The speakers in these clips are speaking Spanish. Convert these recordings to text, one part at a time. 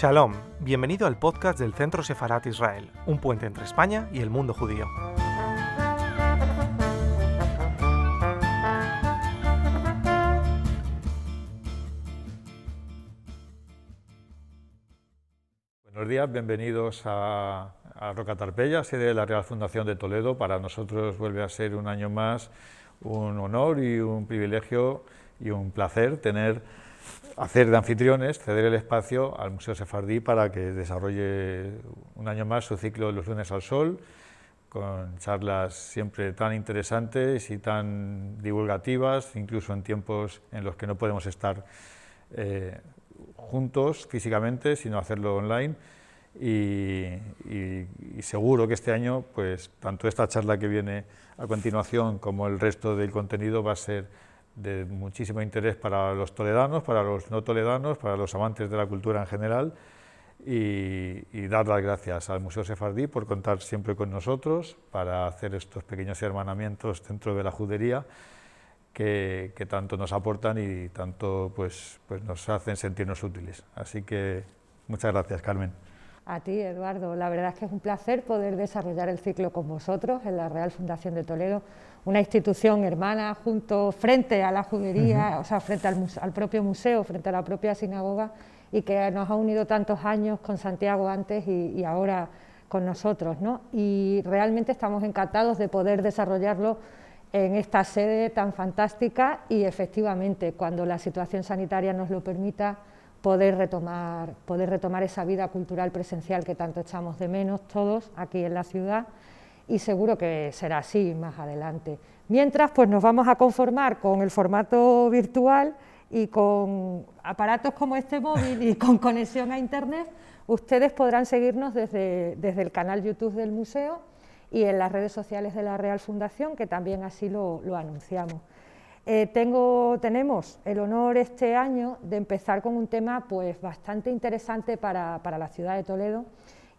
Shalom, bienvenido al podcast del Centro Sefarat Israel, un puente entre España y el mundo judío. Buenos días, bienvenidos a, a Roca Tarpeya, sede de la Real Fundación de Toledo. Para nosotros vuelve a ser un año más un honor y un privilegio y un placer tener hacer de anfitriones, ceder el espacio al Museo Sefardí para que desarrolle un año más su ciclo de los lunes al sol, con charlas siempre tan interesantes y tan divulgativas, incluso en tiempos en los que no podemos estar eh, juntos físicamente, sino hacerlo online. Y, y, seguro que este año, pues tanto esta charla que viene a continuación como el resto del contenido va a ser de muchísimo interés para los toledanos, para los no toledanos, para los amantes de la cultura en general y, dar las gracias al Museo Sefardí por contar siempre con nosotros para hacer estos pequeños hermanamientos dentro de la judería que, tanto nos aportan y tanto pues, pues nos hacen sentirnos útiles. Así que muchas gracias, Carmen. A ti, Eduardo. La verdad es que es un placer poder desarrollar el ciclo con vosotros en la Real Fundación de Toledo, una institución hermana junto frente a la judería, o sea, frente al, propio museo, frente a la propia sinagoga, y que nos ha unido tantos años con Santiago antes y, ahora con nosotros. ¿no? Y realmente estamos encantados de poder desarrollarlo en esta sede tan fantástica y efectivamente, cuando la situación sanitaria nos lo permita, poder retomar, poder retomar esa vida cultural presencial que tanto echamos de menos todos aquí en la ciudad y seguro que será así más adelante. Mientras, pues nos vamos a conformar con el formato virtual y con aparatos como este móvil y con conexión a Internet, ustedes podrán seguirnos desde, desde el canal YouTube del museo y en las redes sociales de la Real Fundación, que también así lo, lo anunciamos. Eh, tengo, tenemos el honor este año de empezar con un tema pues, bastante interesante para, la ciudad de Toledo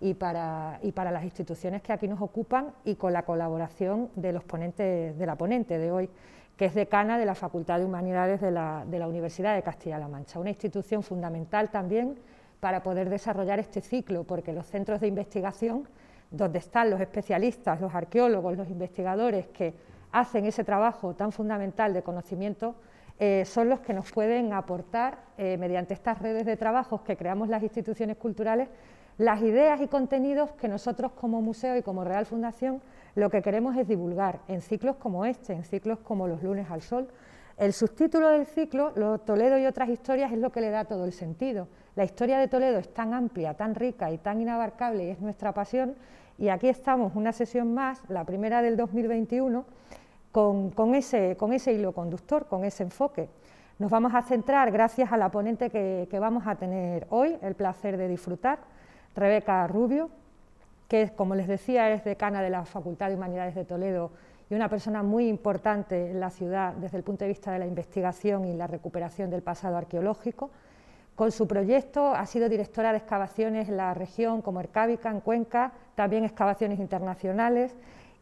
y para, y para, las instituciones que aquí nos ocupan y con la colaboración de los ponentes de la ponente de hoy, que es decana de la Facultad de Humanidades de la, de la Universidad de Castilla-La Mancha, una institución fundamental también para poder desarrollar este ciclo, porque los centros de investigación, donde están los especialistas, los arqueólogos, los investigadores que hacen ese trabajo tan fundamental de conocimiento eh, son los que nos pueden aportar, eh, mediante estas redes de trabajos que creamos las instituciones culturales, las ideas y contenidos que nosotros como museo y como Real Fundación lo que queremos es divulgar en ciclos como este, en ciclos como los lunes al sol. El subtítulo del ciclo, Toledo y otras historias, es lo que le da todo el sentido. La historia de Toledo es tan amplia, tan rica y tan inabarcable y es nuestra pasión. Y aquí estamos, una sesión más, la primera del 2021, con, ese, hilo conductor, con ese enfoque. Nos vamos a centrar, gracias a la ponente que, vamos a tener hoy, el placer de disfrutar, Rebeca Rubio, que, como les decía, es decana de la Facultad de Humanidades de Toledo y una persona muy importante en la ciudad desde el punto de vista de la investigación y la recuperación del pasado arqueológico. Con su proyecto ha sido directora de excavaciones en la región como Ercábica, en Cuenca, también excavaciones internacionales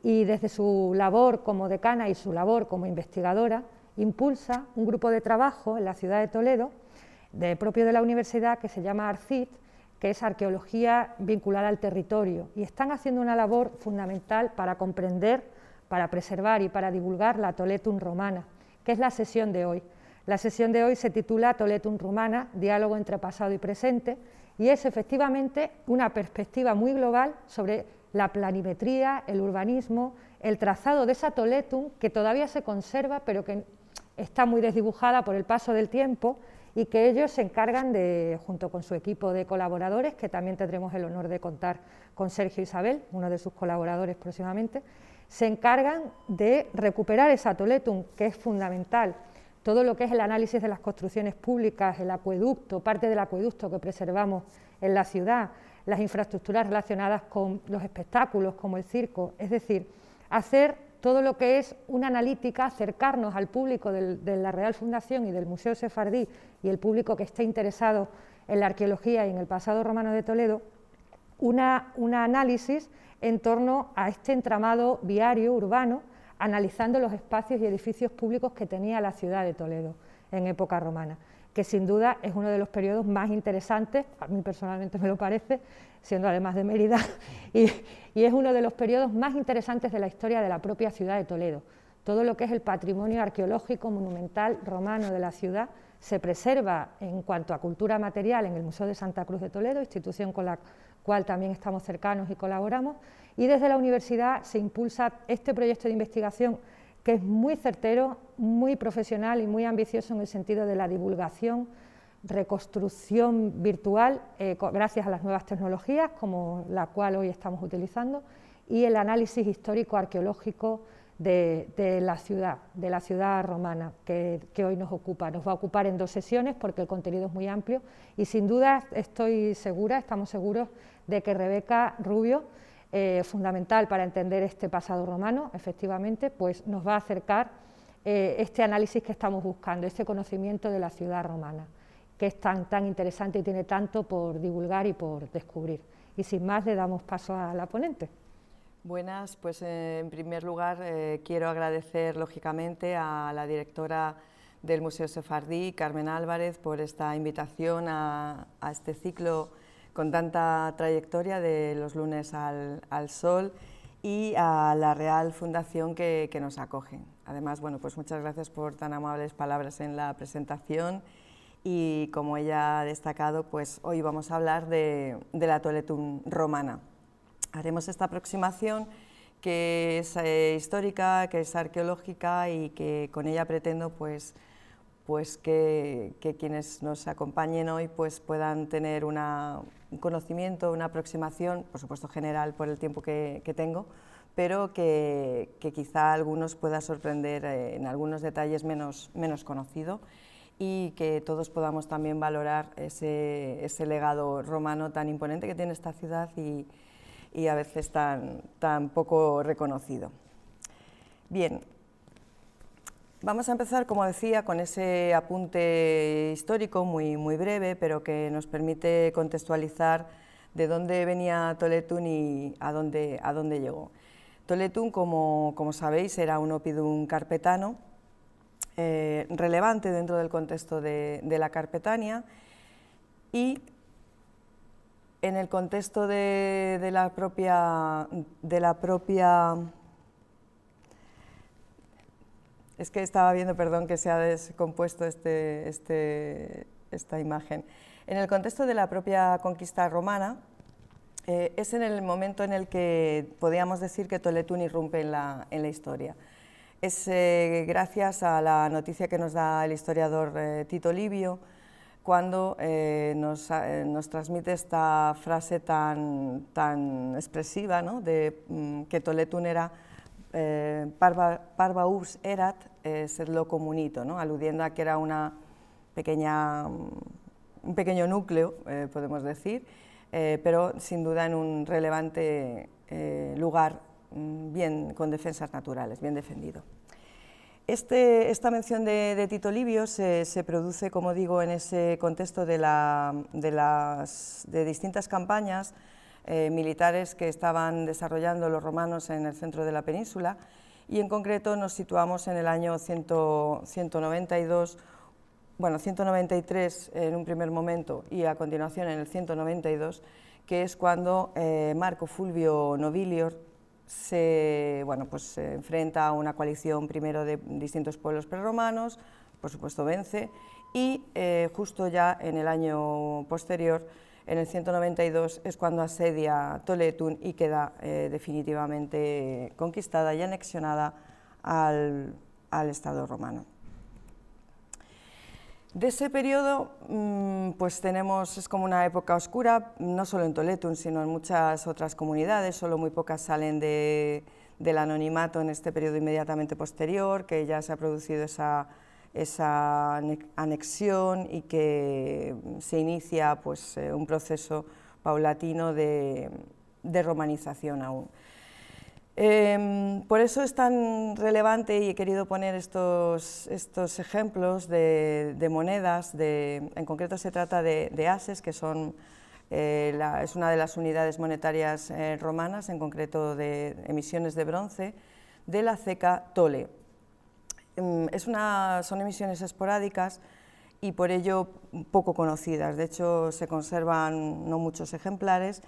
y desde su labor como decana y su labor como investigadora impulsa un grupo de trabajo en la ciudad de Toledo, de, propio de la universidad, que se llama ARCIT, que es arqueología vinculada al territorio, y están haciendo una labor fundamental para comprender, para preservar y para divulgar la Toletum romana, que es la sesión de hoy. La sesión de hoy se titula Toletum romana, diálogo entre pasado y presente, y es efectivamente una perspectiva muy global sobre la planimetría, el urbanismo, el trazado de esa toletum que todavía se conserva, pero que está muy desdibujada por el paso del tiempo y que ellos se encargan de, junto con su equipo de colaboradores, que también tendremos el honor de contar con Sergio Isabel, uno de sus colaboradores próximamente, se encargan de recuperar esa toletum, que es fundamental. Todo lo que es el análisis de las construcciones públicas, el acueducto, parte del acueducto que preservamos en la ciudad, las infraestructuras relacionadas con los espectáculos, como el circo, es decir, hacer todo lo que es una analítica, acercarnos al público de la Real Fundación y del Museo Sefardí y el público que esté interesado en la arqueología y en el pasado romano de Toledo, una, un análisis en torno a este entramado viario urbano, analizando los espacios y edificios públicos que tenía la ciudad de Toledo en época romana que sin duda es uno de los periodos más interesantes, a mí personalmente me lo parece, siendo además de Mérida, y, es uno de los periodos más interesantes de la historia de la propia ciudad de Toledo. Todo lo que es el patrimonio arqueológico monumental romano de la ciudad se preserva en cuanto a cultura material en el Museo de Santa Cruz de Toledo, institución con la cual también estamos cercanos y colaboramos, y desde la universidad se impulsa este proyecto de investigación que es muy certero, muy profesional y muy ambicioso en el sentido de la divulgación, reconstrucción virtual, eh, gracias a las nuevas tecnologías, como la cual hoy estamos utilizando, y el análisis histórico-arqueológico de, la ciudad, de la ciudad romana, que, que, hoy nos ocupa. Nos va a ocupar en dos sesiones porque el contenido es muy amplio y sin duda estoy segura, estamos seguros de que Rebeca Rubio, eh, fundamental para entender este pasado romano, efectivamente, pues nos va a acercar eh, este análisis que estamos buscando, este conocimiento de la ciudad romana, que es tan, tan interesante y tiene tanto por divulgar y por descubrir. Y sin más, le damos paso a la ponente. Buenas, pues eh, en primer lugar quiero agradecer lógicamente a la directora del Museo Sefardí, Carmen Álvarez, por esta invitación a, a este ciclo con tanta trayectoria de los lunes al, sol y a la Real Fundación que, nos acoge. Además, bueno, pues muchas gracias por tan amables palabras en la presentación y como ella ha destacado, pues hoy vamos a hablar de, la Toletum romana. Haremos esta aproximación que es eh, histórica, que es arqueológica y que con ella pretendo pues pues que, quienes nos acompañen hoy pues puedan tener un conocimiento, una aproximación, por supuesto general por el tiempo que, tengo, pero que, quizá algunos pueda sorprender eh, en algunos detalles menos, menos conocido y que todos podamos también valorar ese, legado romano tan imponente que tiene esta ciudad y, a veces tan, tan poco reconocido. Bien, Vamos a empezar, como decía, con ese apunte histórico muy, muy breve, pero que nos permite contextualizar de dónde venía Toletún y a dónde, a dónde llegó. Toletún, como, como sabéis, era un opidum carpetano, eh, relevante dentro del contexto de, la Carpetania y en el contexto de la propia, de la propia es que estaba viendo, perdón, que se ha descompuesto este, este, esta imagen. En el contexto de la propia conquista romana, eh, es en el momento en el que podríamos decir que Toletún irrumpe en la, historia. Es eh, gracias a la noticia que nos da el historiador eh, Tito Livio, cuando nos, nos, transmite esta frase tan, tan expresiva ¿no? de mm, que Toletún era eh, parva, urs erat eh, lo comunito, ¿no? aludiendo a que era una pequeña, un pequeño núcleo, eh, podemos decir, eh, pero sin duda en un relevante lugar mm, bien con defensas naturales, bien defendido. Este, esta mención de, Tito Livio se, produce, como digo, en ese contexto de, las, de distintas campañas eh, militares que estaban desarrollando los romanos en el centro de la península. Y en concreto nos situamos en el año 192, bueno, 193 en un primer momento y a continuación en el 192, que es cuando eh, Marco Fulvio Nobilior se, bueno, pues enfrenta a una coalición primero de distintos pueblos prerromanos, por supuesto vence, y eh, justo ya en el año posterior en el 192 es cuando asedia Toletun y queda eh, definitivamente conquistada y anexionada al, Estado romano. De ese periodo, mm, pues tenemos, es como una época oscura, no solo en Toletun, sino en muchas otras comunidades, solo muy pocas salen del anonimato en este periodo inmediatamente posterior, que ya se ha producido esa esa anexión y que se inicia pues, eh, un proceso paulatino de, romanización aún. Em, por eso es tan relevante y he querido poner estos, estos ejemplos de, monedas, en concreto se trata de, ases, que son, eh, es una de las unidades monetarias eh, romanas, en concreto de emisiones de bronce, de la ceca Tole. Em, es una, son emisiones esporádicas y por ello poco conocidas. De hecho, se conservan no muchos ejemplares,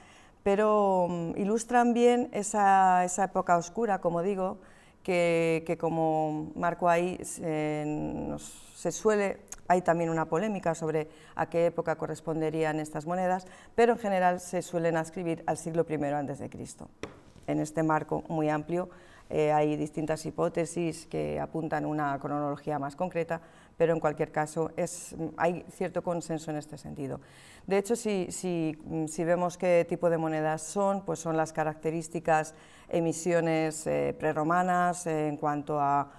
pero mm, ilustran bien esa, época oscura, como digo, que, como marco ahí se suele, hay también una polémica sobre a qué época corresponderían estas monedas, pero en general se suelen ascribir al siglo I Cristo. En este marco muy amplio eh, hay distintas hipótesis que apuntan a una cronología más concreta, pero en cualquier caso hay cierto consenso en este sentido. De hecho, si, vemos qué tipo de monedas son, pues son las características emisiones eh, preromanas en cuanto a,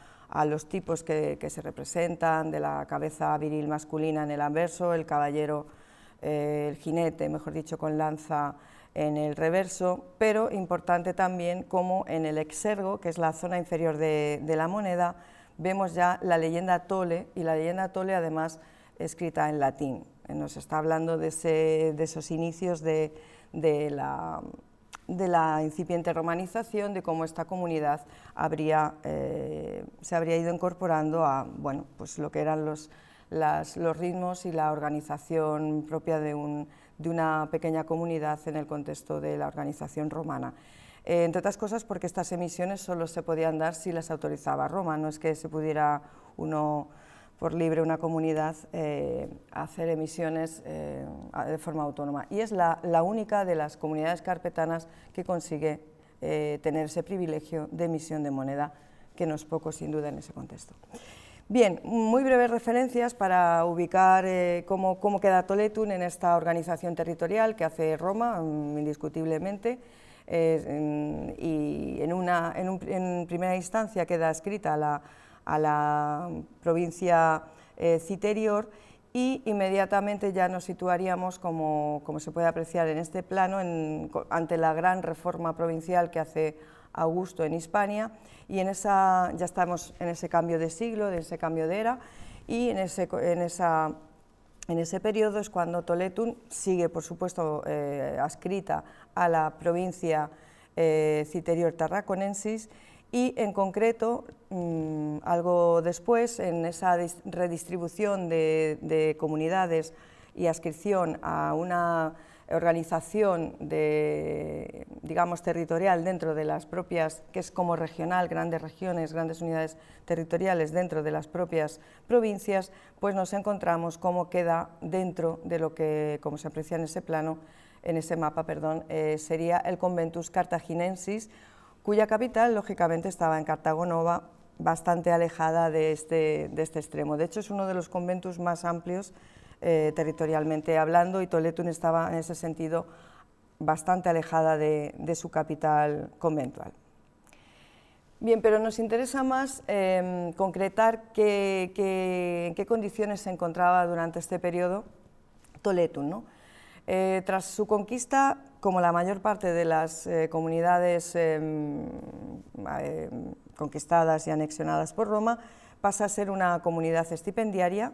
los tipos que, se representan, de la cabeza viril masculina en el anverso, el caballero, eh, el jinete, mejor dicho, con lanza en el reverso, pero importante también como en el exergo, que es la zona inferior de la moneda, vemos ya la leyenda Tole, y la leyenda Tole además escrita en latín. Nos está hablando de, esos inicios de, la, incipiente romanización, de cómo esta comunidad eh, se habría ido incorporando a bueno, pues lo que eran los, ritmos y la organización propia de, de una pequeña comunidad en el contexto de la organización romana. Eh, entre otras cosas porque estas emisiones solo se podían dar si las autorizaba Roma, no es que se pudiera uno por libre, una comunidad, eh, hacer emisiones eh, de forma autónoma. Y es la, única de las comunidades carpetanas que consigue tener ese privilegio de emisión de moneda, que no es poco sin duda en ese contexto. Bien, muy breves referencias para ubicar cómo, cómo, queda Toletun en esta organización territorial que hace Roma, mm, indiscutiblemente. Y en, una, en, primera instancia queda escrita a la, provincia eh, Citerior y inmediatamente ya nos situaríamos, como, se puede apreciar en este plano, ante la gran reforma provincial que hace Augusto en Hispania, y en esa, ya estamos en ese cambio de siglo, de ese cambio de era, y en, ese, en esa en ese periodo es cuando Toletun sigue, por supuesto, eh, adscrita a la provincia eh, Citerior Tarraconensis y, en concreto, mm, algo después, en esa redistribución de comunidades y adscripción a una organización de, digamos, territorial dentro de las propias, que es como regional, grandes regiones, grandes unidades territoriales dentro de las propias provincias, pues nos encontramos cómo queda dentro de lo que, como se aprecia en ese plano, en ese mapa, perdón, eh, sería el Conventus Cartaginensis, cuya capital, lógicamente, estaba en Cartago Nova, bastante alejada de este, de este extremo. De hecho, es uno de los conventus más amplios eh, territorialmente hablando y Toletun estaba en ese sentido bastante alejada de, su capital conventual. Bien, pero nos interesa más em, concretar en qué condiciones se encontraba durante este periodo Toletun. Eh, tras su conquista, como la mayor parte de las eh, comunidades em, conquistadas y anexionadas por Roma, pasa a ser una comunidad estipendiaria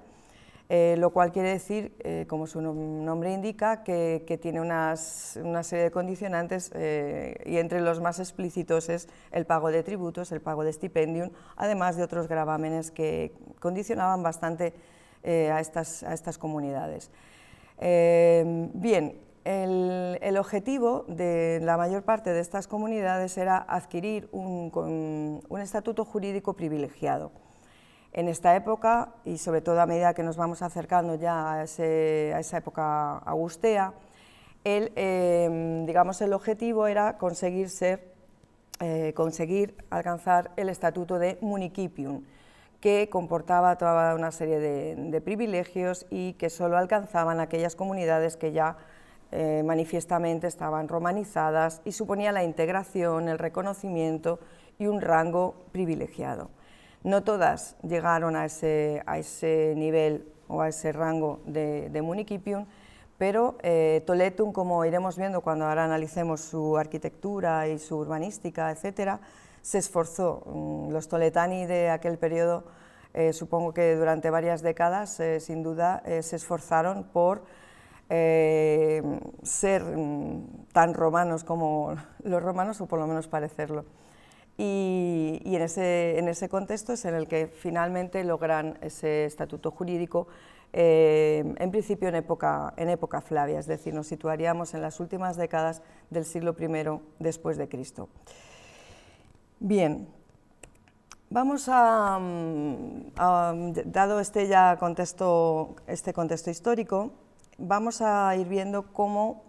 eh, lo cual quiere decir, eh, como su nombre indica, que, tiene una serie de condicionantes eh, y entre los más explícitos es el pago de tributos, el pago de stipendium, además de otros gravámenes que condicionaban bastante a estas, comunidades. bien, el, objetivo de la mayor parte de estas comunidades era adquirir un estatuto jurídico privilegiado. En esta época, y sobre todo a medida que nos vamos acercando ya a, esa época augustea, el, em, digamos, el objetivo era conseguir, ser, eh, conseguir alcanzar el estatuto de municipium, que comportaba toda una serie de, privilegios y que solo alcanzaban aquellas comunidades que ya eh, manifiestamente estaban romanizadas y suponía la integración, el reconocimiento y un rango privilegiado. No todas llegaron a ese, a ese nivel o a ese rango de, municipium, pero eh, Toletum, como iremos viendo cuando ahora analicemos su arquitectura y su urbanística, etcétera, se esforzó. Mm, los toletani de aquel periodo, eh, supongo que durante varias décadas, eh, sin duda, se esforzaron por ser mm, tan romanos como los romanos, o por lo menos parecerlo. Y, en, ese, en, ese, contexto es en el que finalmente logran ese estatuto jurídico eh, en principio en época, en época Flavia, es decir, nos situaríamos en las últimas décadas del siglo I después de Cristo. Bien, vamos a, mm, dado este ya contexto, este contexto histórico, vamos a ir viendo cómo,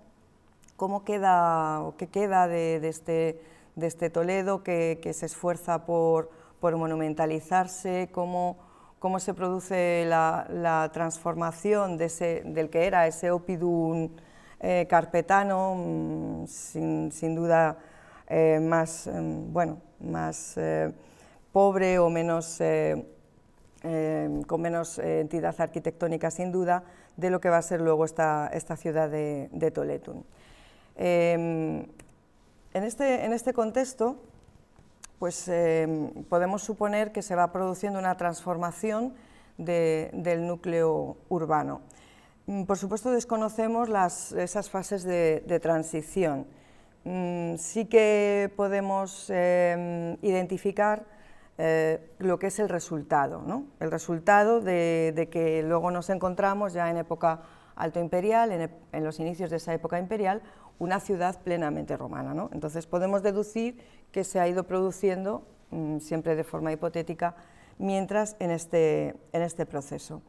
cómo queda, o qué queda de, este, de este, Toledo que, se esfuerza por, monumentalizarse, cómo, cómo, se produce la, transformación de ese, del que era ese Opidum eh, carpetano, mm, sin, duda eh, más, mm, bueno, más eh, pobre o menos, con menos entidad arquitectónica sin duda, de lo que va a ser luego esta, esta ciudad de, de Toletun. En, este, en, este, contexto, pues em, podemos suponer que se va produciendo una transformación del núcleo urbano. Mm, por supuesto desconocemos las, esas fases de, transición. Mm, sí que podemos em, identificar eh, lo que es el resultado, ¿no? el resultado de, que luego nos encontramos ya en época alto imperial, en, los inicios de esa época imperial, una ciudad plenamente romana. ¿no? Entonces podemos deducir que se ha ido produciendo, mm, siempre de forma hipotética, mientras en este, en este proceso.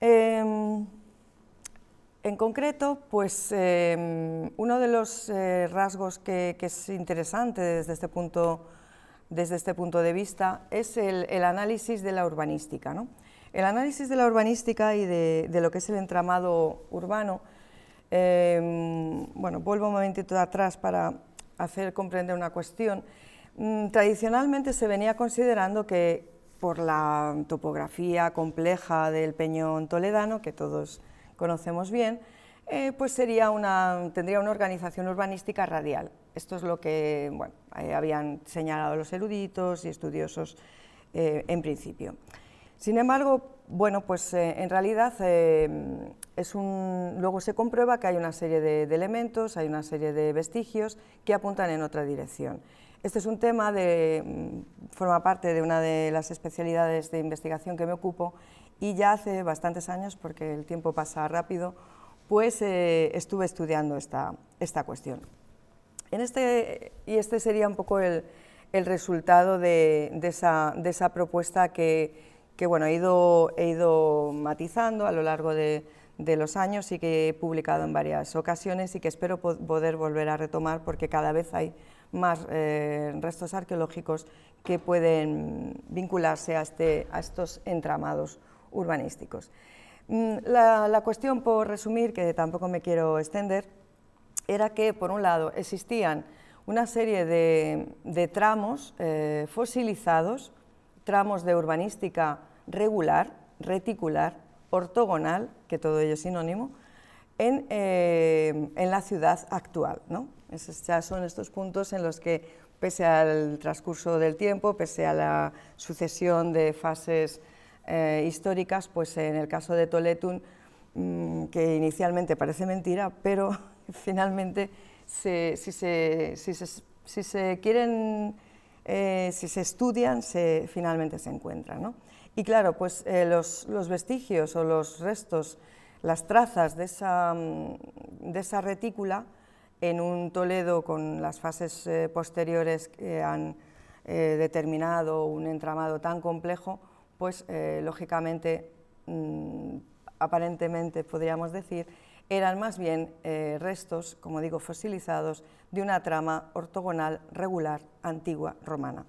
Em, en concreto, pues em, uno de los eh, rasgos que, es interesante desde este punto desde este punto de vista es el, análisis de la urbanística. El análisis de la urbanística y de, lo que es el entramado urbano, em, bueno, vuelvo un momentito atrás para hacer comprender una cuestión. Mm, tradicionalmente se venía considerando que por la topografía compleja del peñón toledano, que todos conocemos bien, eh, pues sería una, tendría una organización urbanística radial. Esto es lo que eh, habían señalado los eruditos y estudiosos eh, en principio. Sin embargo, bueno, pues en realidad es un, luego se comprueba que hay una serie de, elementos, hay una serie de vestigios que apuntan en otra dirección. Este es un tema de, mm, forma parte de una de las especialidades de investigación que me ocupo y ya hace bastantes años, porque el tiempo pasa rápido, pues eh, estuve estudiando esta, esta cuestión. En este, y este sería un poco el, el resultado de, esa, de, esa, propuesta que, que bueno, he, ido, he ido matizando a lo largo de, de, los años y que he publicado en varias ocasiones y que espero poder volver a retomar porque cada vez hay más eh, restos arqueológicos que pueden vincularse a, este, a estos entramados urbanísticos. Mm, la, cuestión, por resumir, que tampoco me quiero extender, era que, por un lado, existían una serie de, tramos eh, fosilizados, tramos de urbanística regular, reticular, ortogonal, que todo ello es sinónimo, en, eh, la ciudad actual. ¿no? Esos ya son estos puntos en los que, pese al transcurso del tiempo, pese a la sucesión de fases eh, históricas, pues en el caso de Toletun, mm, que inicialmente parece mentira, pero finalmente si, se, quieren, eh, si se estudian, se, finalmente se encuentran. Y claro, pues eh, los, vestigios o los restos, las trazas de esa, mm, de esa retícula en un Toledo con las fases posteriores que han determinado un entramado tan complejo, pues eh, lógicamente, mm, aparentemente podríamos decir, eran más bien eh, restos, como digo, fosilizados de una trama ortogonal regular antigua romana.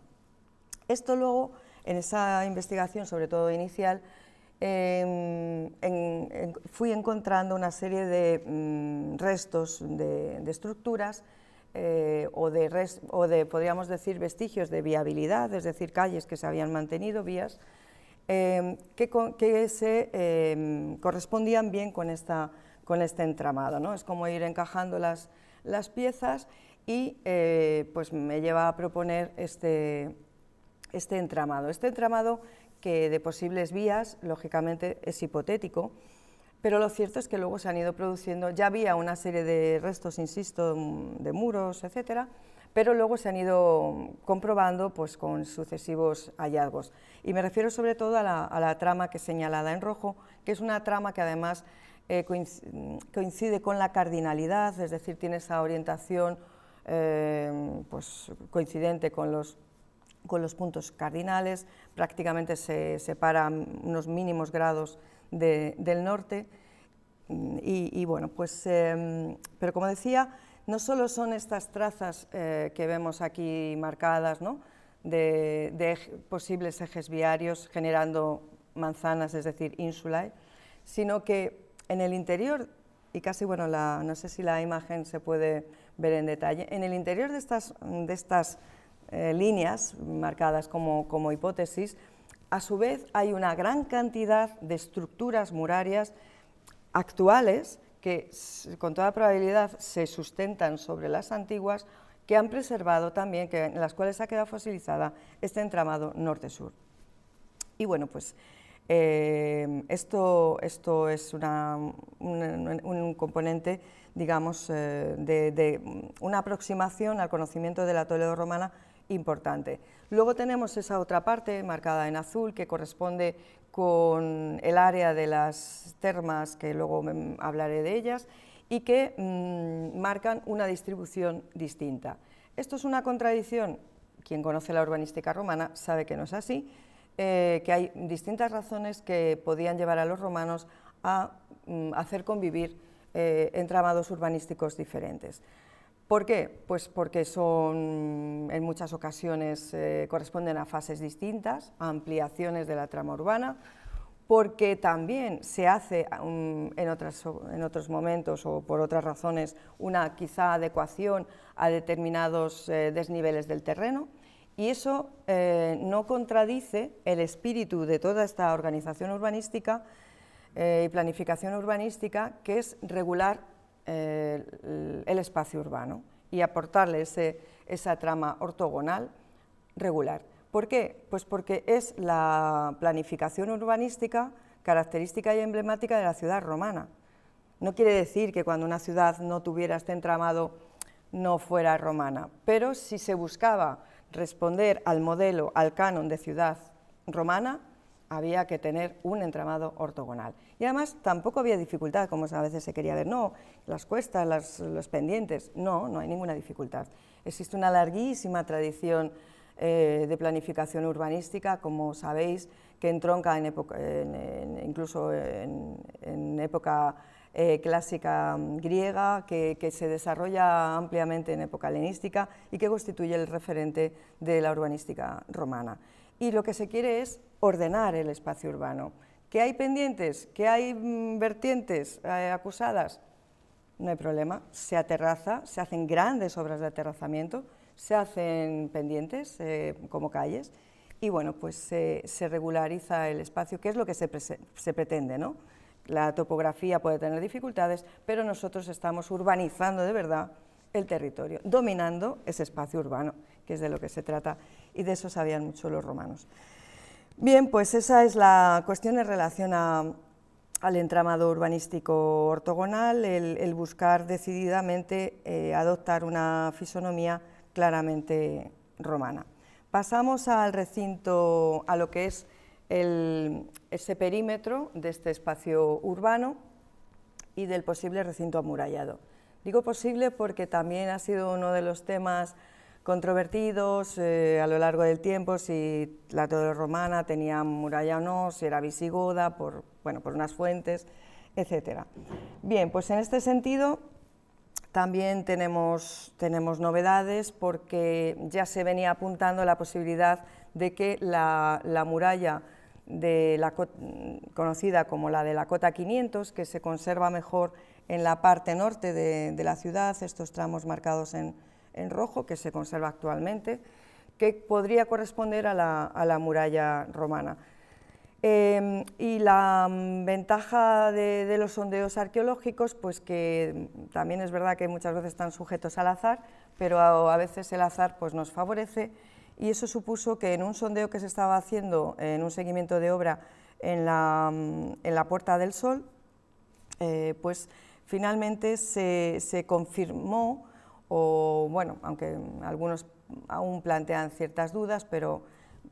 Esto luego, en esa investigación, sobre todo inicial, em, fui encontrando una serie de mm, restos de, estructuras eh, o, de podríamos decir, vestigios de viabilidad, es decir, calles que se habían mantenido, vías, Em, que, se em, correspondían bien con, esta, con este entramado. ¿no? Es como ir encajando las, las piezas y eh, pues me lleva a proponer este, este entramado. Este entramado que de posibles vías, lógicamente, es hipotético, pero lo cierto es que luego se han ido produciendo, ya había una serie de restos, insisto, de muros, etcétera, pero luego se han ido comprobando pues, con sucesivos hallazgos. Y me refiero sobre todo a la, trama que es señalada en rojo, que es una trama que además eh, coincide con la cardinalidad, es decir, tiene esa orientación eh, pues, coincidente con los, con los puntos cardinales, prácticamente se separa unos mínimos grados del norte. Y, bueno, pues, em, pero como decía, no solo son estas trazas eh, que vemos aquí marcadas de, posibles ejes viarios generando manzanas, es decir, ínsulae, sino que en el interior, y casi, bueno, no sé si la imagen se puede ver en detalle, en el interior de estas, de estas eh, líneas marcadas como, como hipótesis, a su vez hay una gran cantidad de estructuras murarias actuales que con toda probabilidad se sustentan sobre las antiguas, que han preservado también, que, en las cuales ha quedado fosilizada este entramado norte-sur. Y bueno, pues eh, esto, esto es un, componente, digamos, eh, de, una aproximación al conocimiento de la Toledo romana importante. Luego tenemos esa otra parte marcada en azul que corresponde con el área de las termas, que luego hablaré de ellas, y que mm, marcan una distribución distinta. Esto es una contradicción, quien conoce la urbanística romana sabe que no es así, eh, que hay distintas razones que podían llevar a los romanos a mm, hacer convivir eh, entramados urbanísticos diferentes. ¿Por qué? Pues porque son, en muchas ocasiones eh, corresponden a fases distintas, a ampliaciones de la trama urbana, porque también se hace um, en, otros momentos o por otras razones una quizá adecuación a determinados eh, desniveles del terreno y eso eh, no contradice el espíritu de toda esta organización urbanística y planificación urbanística que es regular el espacio urbano y aportarle esa trama ortogonal regular. ¿Por qué? Pues porque es la planificación urbanística característica y emblemática de la ciudad romana. No quiere decir que cuando una ciudad no tuviera este entramado no fuera romana, pero si se buscaba responder al modelo, al canon de ciudad romana, había que tener un entramado ortogonal. Y además tampoco había dificultad, como a veces se quería ver, no, las cuestas, los pendientes, no, no hay ninguna dificultad. Existe una larguísima tradición eh, de planificación urbanística, como sabéis, que entronca en época, incluso en, época eh, clásica mm, griega, que, se desarrolla ampliamente en época helenística y que constituye el referente de la urbanística romana. Y lo que se quiere es ordenar el espacio urbano. ¿Que hay pendientes? ¿Que hay mm, vertientes eh, acusadas? No hay problema, se aterraza, se hacen grandes obras de aterrazamiento, se hacen pendientes eh, como calles y bueno, pues se regulariza el espacio, que es lo que se, se pretende, ¿no? La topografía puede tener dificultades, pero nosotros estamos urbanizando de verdad el territorio, dominando ese espacio urbano, que es de lo que se trata, y de eso sabían mucho los romanos. Bien, pues esa es la cuestión en relación al entramado urbanístico ortogonal, el, buscar decididamente eh, adoptar una fisonomía claramente romana. Pasamos al recinto, a lo que es ese perímetro de este espacio urbano y del posible recinto amurallado. Digo posible porque también ha sido uno de los temas controvertidos eh, a lo largo del tiempo, si la torre romana tenía muralla o no, si era visigoda, por, bueno, por unas fuentes, etc. Bien, pues en este sentido también tenemos, tenemos novedades porque ya se venía apuntando la posibilidad de que la, muralla conocida como la de la Cota 500, que se conserva mejor en la parte norte de la ciudad, estos tramos marcados en, rojo, que se conserva actualmente, que podría corresponder a la, muralla romana. Em, y la mm, ventaja de, los sondeos arqueológicos, pues que también es verdad que muchas veces están sujetos al azar, pero a, veces el azar pues, nos favorece, y eso supuso que en un sondeo que se estaba haciendo, en un seguimiento de obra en la, mm, Puerta del Sol, eh, pues finalmente se confirmó o bueno, aunque algunos aún plantean ciertas dudas, pero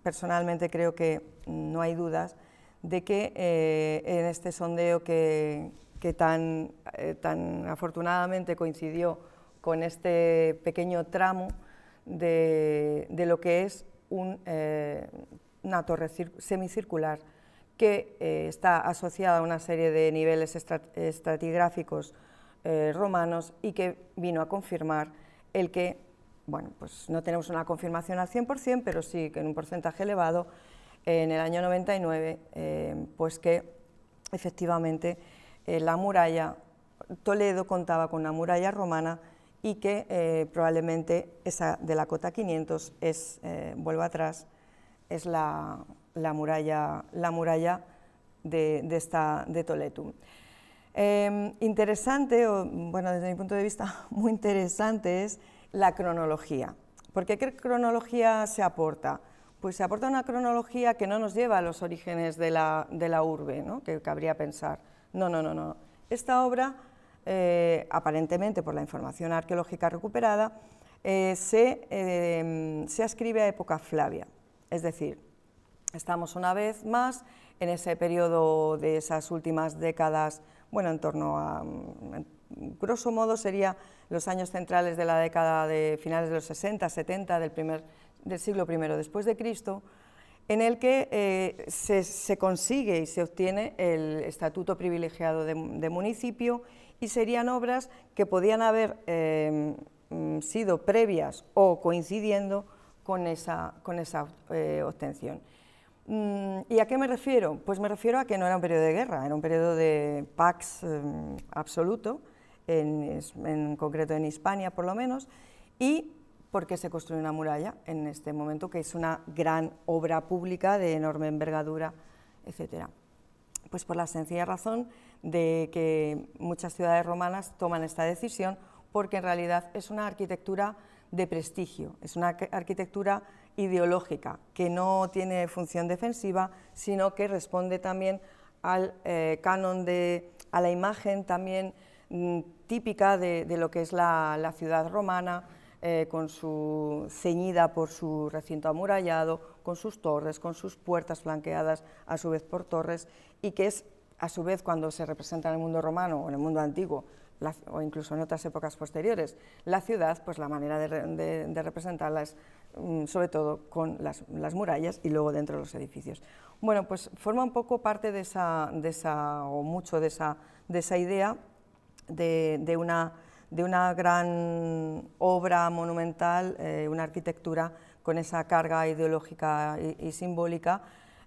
personalmente creo que no hay dudas de que eh, en este sondeo que, tan, eh, tan, afortunadamente coincidió con este pequeño tramo de, lo que es eh, una torre semicircular que está asociada a una serie de niveles estratigráficos romanos y que vino a confirmar el que bueno, pues no tenemos una confirmación al 100%, pero sí que en un porcentaje elevado, en el año 99, eh, pues que efectivamente eh, la muralla, Toledo contaba con una muralla romana y que eh, probablemente esa de la cota 500 es, vuelvo atrás, es la, muralla, la muralla de, esta, de Toletum. interesante, o, bueno, desde mi punto de vista muy interesante es la cronología. ¿Por qué cronología se aporta? Pues se aporta una cronología que no nos lleva a los orígenes de la, urbe, ¿no? que cabría pensar. No, no, no, no. Esta obra, eh, aparentemente por la información arqueológica recuperada, eh, se, eh, se ascribe a época Flavia. Es decir, estamos una vez más en ese periodo de esas últimas décadas, bueno, en torno a, grosso modo sería los años centrales de la década de finales de los 60, 70 del, primer, del siglo I después de Cristo, en el que eh, se, consigue y se obtiene el estatuto privilegiado de, municipio y serían obras que podían haber eh, mm, sido previas o coincidiendo con esa, eh, obtención. Mm, ¿Y a qué me refiero? Pues me refiero a que no era un periodo de guerra, era un periodo de pax absoluto, en, concreto en Hispania por lo menos, y por qué se construye una muralla en este momento, que es una gran obra pública de enorme envergadura, etc. Pues por la sencilla razón de que muchas ciudades romanas toman esta decisión porque en realidad es una arquitectura de prestigio, es una arquitectura ideológica que no tiene función defensiva, sino que responde también al eh, canon de, a la imagen también Mm, típica de, lo que es la, ciudad romana, eh, con su ceñida por su recinto amurallado, con sus torres, con sus puertas flanqueadas a su vez por torres, y que es a su vez cuando se representa en el mundo romano o en el mundo antiguo, o incluso en otras épocas posteriores, la ciudad, pues la manera de, representarla es mm, sobre todo con las, murallas y luego dentro de los edificios. Bueno, pues forma un poco parte de esa, de esa o mucho de esa, de esa idea de, una, de una, gran obra monumental, eh, una arquitectura con esa carga ideológica y, simbólica.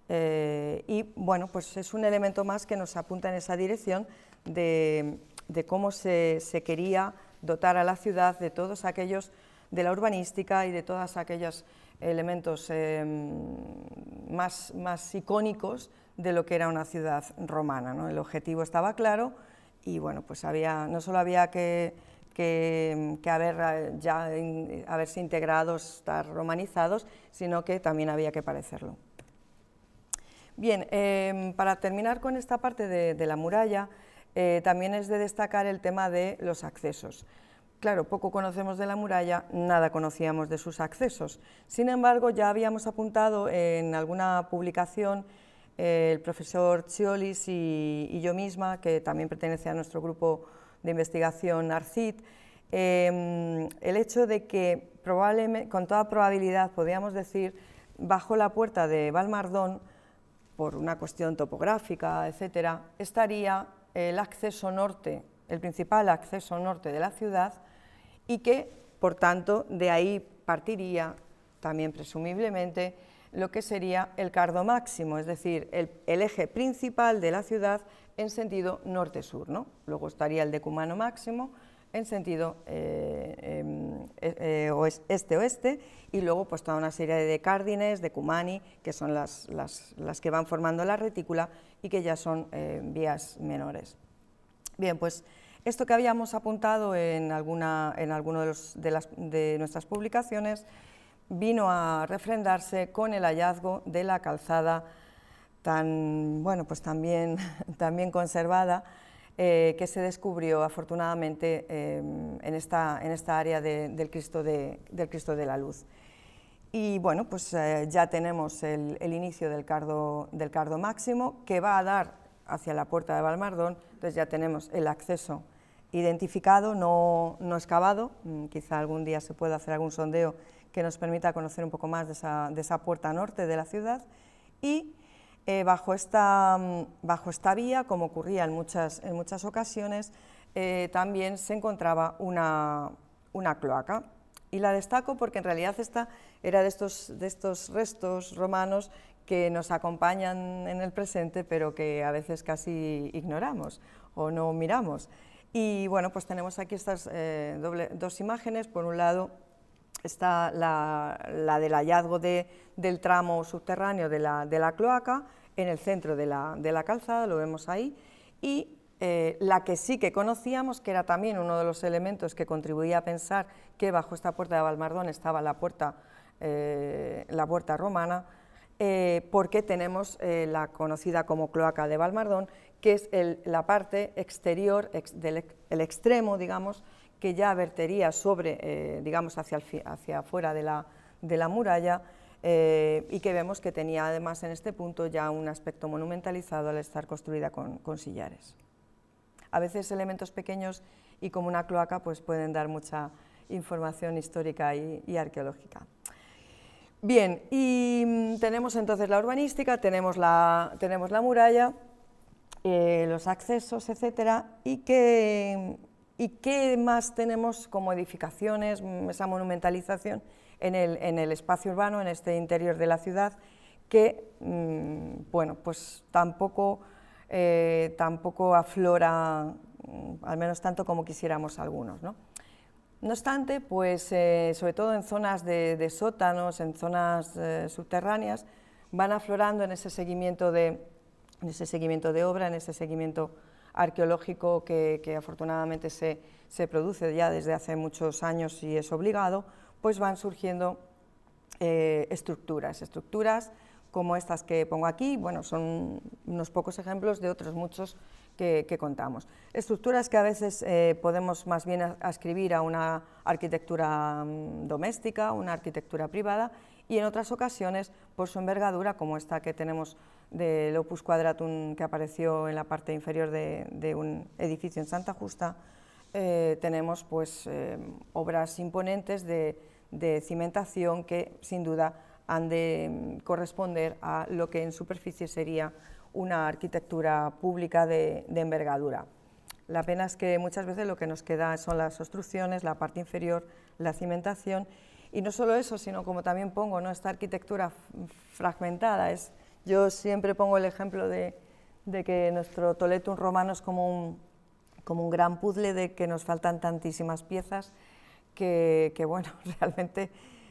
Eh, y bueno, pues es un elemento más que nos apunta en esa dirección de, cómo se, quería dotar a la ciudad de todos aquellos, de la urbanística y de todos aquellos elementos em, más, más icónicos de lo que era una ciudad romana. ¿no? El objetivo estaba claro, y bueno, pues había, no solo había que, que, haber eh, ya haberse integrados, estar romanizados, sino que también había que parecerlo. Bien, em, para terminar con esta parte de, la muralla, eh, también es de destacar el tema de los accesos. Claro, poco conocemos de la muralla, nada conocíamos de sus accesos. Sin embargo, ya habíamos apuntado en alguna publicación el profesor Chiolis y, yo misma, que también pertenece a nuestro grupo de investigación ARCID, em, el hecho de que probablemente, con toda probabilidad podríamos decir, bajo la puerta de Valmardón, por una cuestión topográfica, etcétera, estaría el acceso norte, el principal acceso norte de la ciudad y que, por tanto, de ahí partiría también presumiblemente lo que sería el cardo máximo, es decir, el, eje principal de la ciudad en sentido norte-sur. ¿no? Luego estaría el decumano máximo en sentido eh, em, eh, eh, este-oeste y luego pues toda una serie de decárdines, decumani, que son las, que van formando la retícula y que ya son vías menores. Bien, pues esto que habíamos apuntado en, alguna, en alguno de, de, de nuestras publicaciones vino a refrendarse con el hallazgo de la calzada tan, bueno, pues también, también conservada eh, que se descubrió afortunadamente en, esta, en, esta, área del, Cristo de, del, Cristo de, la Luz. Y bueno, pues ya tenemos el, el, inicio del cardo, del cardo máximo que va a dar hacia la puerta de Balmardón, entonces ya tenemos el acceso identificado, no, no excavado, mm, quizá algún día se pueda hacer algún sondeo que nos permita conocer un poco más de esa, de esa puerta norte de la ciudad. Y eh, bajo, esta, mm, bajo esta vía, como ocurría en muchas, en muchas ocasiones, eh, también se encontraba una, una, cloaca. Y la destaco porque en realidad esta era de estos, de estos restos romanos que nos acompañan en el presente, pero que a veces casi ignoramos o no miramos. Y bueno, pues tenemos aquí estas eh, dos imágenes. Por un lado está la, del hallazgo del tramo subterráneo de la, cloaca, en el centro de la, calzada, lo vemos ahí, y eh, la que sí que conocíamos, que era también uno de los elementos que contribuía a pensar que bajo esta puerta de Valmardón estaba la puerta, eh, la puerta romana, porque tenemos la conocida como cloaca de Valmardón, que es la parte exterior, el extremo, digamos, que ya vertería sobre, eh, digamos, hacia, hacia afuera de la, de la muralla eh, y que vemos que tenía además en este punto ya un aspecto monumentalizado al estar construida con, sillares. A veces elementos pequeños y como una cloaca pues pueden dar mucha información histórica y, arqueológica. Bien, y mm, tenemos entonces la urbanística, tenemos la, tenemos la muralla, eh, los accesos, etcétera, y qué, y qué más tenemos como edificaciones, esa monumentalización en el, en el espacio urbano, en este interior de la ciudad, que, mm, bueno, pues tampoco, eh, tampoco aflora, mm, al menos tanto como quisiéramos algunos, ¿no? No obstante, pues eh, sobre todo en zonas de, sótanos, en zonas subterráneas, van aflorando en ese seguimiento de, en ese seguimiento de obra, en ese seguimiento arqueológico que, afortunadamente se, produce ya desde hace muchos años y es obligado, pues van surgiendo eh, estructuras, estructuras como estas que pongo aquí, bueno, son unos pocos ejemplos de otros muchos que, contamos. Estructuras que a veces eh, podemos más bien ascribir a una arquitectura mm, doméstica, una arquitectura privada, y en otras ocasiones por su envergadura, como esta que tenemos del Opus Quadratum que apareció en la parte inferior de, un edificio en Santa Justa, eh, tenemos pues, eh, obras imponentes de, cimentación que sin duda han de mm, corresponder a lo que en superficie sería una arquitectura pública de, envergadura. La pena es que muchas veces lo que nos queda son las obstrucciones, la parte inferior, la cimentación, y no solo eso, sino como también pongo, ¿no? esta arquitectura fragmentada, es yo siempre pongo el ejemplo de, que nuestro Toletum romano es como un, como un gran puzzle de que nos faltan tantísimas piezas que, bueno, realmente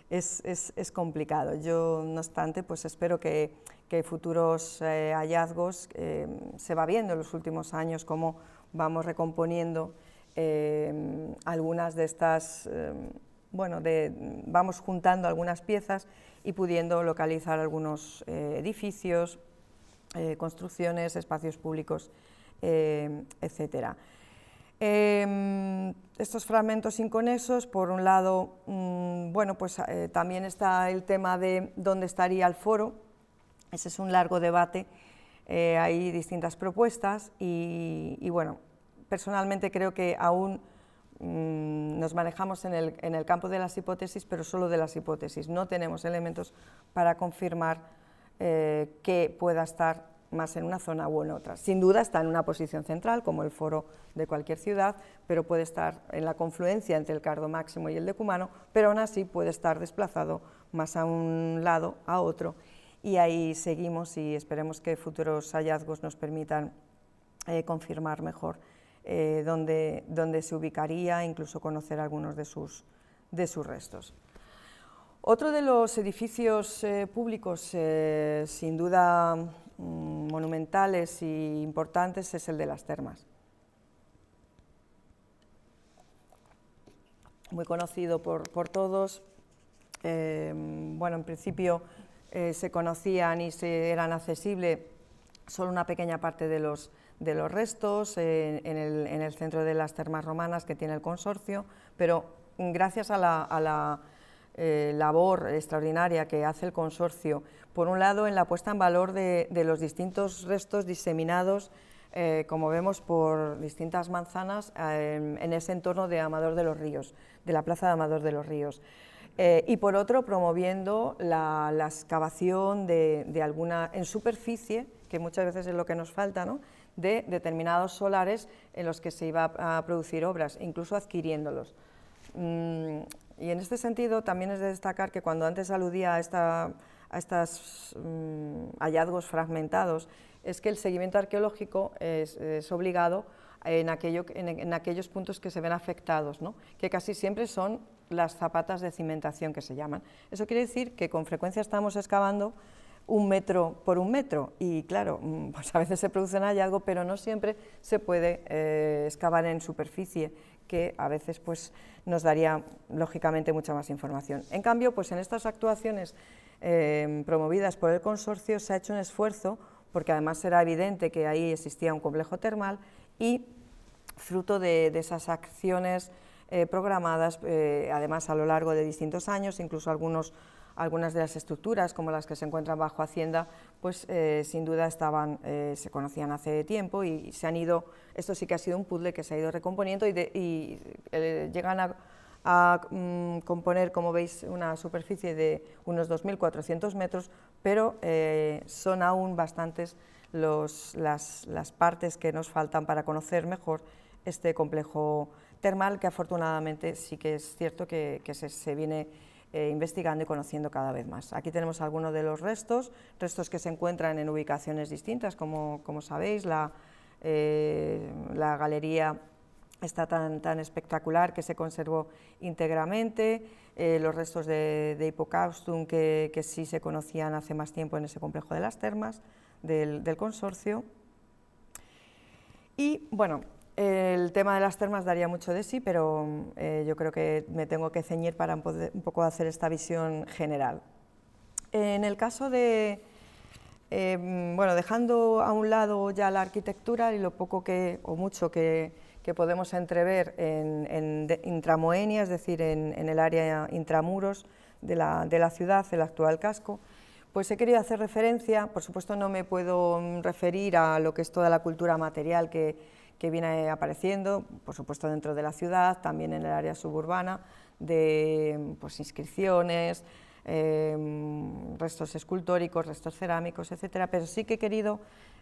es, complicado. Yo, no obstante, pues espero que, que futuros eh, hallazgos eh, se va viendo en los últimos años cómo vamos recomponiendo eh, algunas de estas, bueno, de, vamos juntando algunas piezas y pudiendo localizar algunos eh, edificios, eh, construcciones, espacios públicos, eh, etc. Em, estos fragmentos inconexos, por un lado, mm, bueno, pues también está el tema de dónde estaría el foro, ese es un largo debate, hay distintas propuestas y, y bueno, personalmente creo que aún Mm, nos manejamos en el, campo de las hipótesis, pero solo de las hipótesis. No tenemos elementos para confirmar eh, que pueda estar más en una zona u en otra. Sin duda está en una posición central, como el foro de cualquier ciudad, pero puede estar en la confluencia entre el cardo máximo y el decumano, pero aún así puede estar desplazado más a un lado, a otro, y ahí seguimos y esperemos que futuros hallazgos nos permitan eh, confirmar mejor eh, donde, se ubicaría, incluso conocer algunos de sus, de sus restos. Otro de los edificios eh, públicos, eh, sin duda mm, monumentales e importantes, es el de las termas. Muy conocido por, todos. bueno, en principio se conocían y se, eran accesibles solo una pequeña parte de los, de los restos en, el, centro de las termas romanas que tiene el consorcio, pero gracias a la, eh, labor extraordinaria que hace el consorcio, por un lado en la puesta en valor de, los distintos restos diseminados, eh, como vemos, por distintas manzanas eh, en ese entorno de Amador de los Ríos, de la plaza de Amador de los Ríos. y por otro, promoviendo la, excavación de, de, alguna en superficie, que muchas veces es lo que nos falta, ¿no? De determinados solares en los que se iba a producir obras, incluso adquiriéndolos. Mm, y en este sentido también es de destacar que cuando antes aludía a, estos mm, hallazgos fragmentados, es que el seguimiento arqueológico es, obligado en, en, aquellos puntos que se ven afectados, ¿no? que casi siempre son las zapatas de cimentación que se llaman. Eso quiere decir que con frecuencia estamos excavando un metro por un metro y claro, mm, pues a veces se produce un hallazgo, pero no siempre se puede eh, excavar en superficie, que a veces pues, nos daría lógicamente mucha más información. En cambio, pues en estas actuaciones eh, promovidas por el consorcio se ha hecho un esfuerzo, porque además era evidente que ahí existía un complejo termal y fruto de, esas acciones eh, programadas, además a lo largo de distintos años, incluso algunos algunas de las estructuras, como las que se encuentran bajo Hacienda, pues eh, sin duda estaban, eh, se conocían hace tiempo y se han ido, esto sí que ha sido un puzzle que se ha ido recomponiendo y, eh, llegan a, mm, componer, como veis, una superficie de unos 2.400 metros, pero son aún bastantes las, partes que nos faltan para conocer mejor este complejo termal, que afortunadamente sí que es cierto que, se viene eh, investigando y conociendo cada vez más. Aquí tenemos algunos de los restos, restos que se encuentran en ubicaciones distintas, como, como sabéis, la, eh, la galería está tan, tan, espectacular que se conservó íntegramente, eh, los restos de, de Hipocaustum que, que, sí se conocían hace más tiempo en ese complejo de las termas del, del consorcio. Y bueno, el tema de las termas daría mucho de sí, pero eh, yo creo que me tengo que ceñir para un poco hacer esta visión general. En el caso de, eh, bueno, dejando a un lado ya la arquitectura y lo poco que, o mucho que, podemos entrever en, intramoenia, es decir, en, el área intramuros de la, de la ciudad, el actual casco, pues he querido hacer referencia, por supuesto no me puedo referir a lo que es toda la cultura material que, que viene apareciendo, por supuesto dentro de la ciudad, también en el área suburbana, de pues, inscripciones, em, restos escultóricos, restos cerámicos, etcétera, pero sí que he querido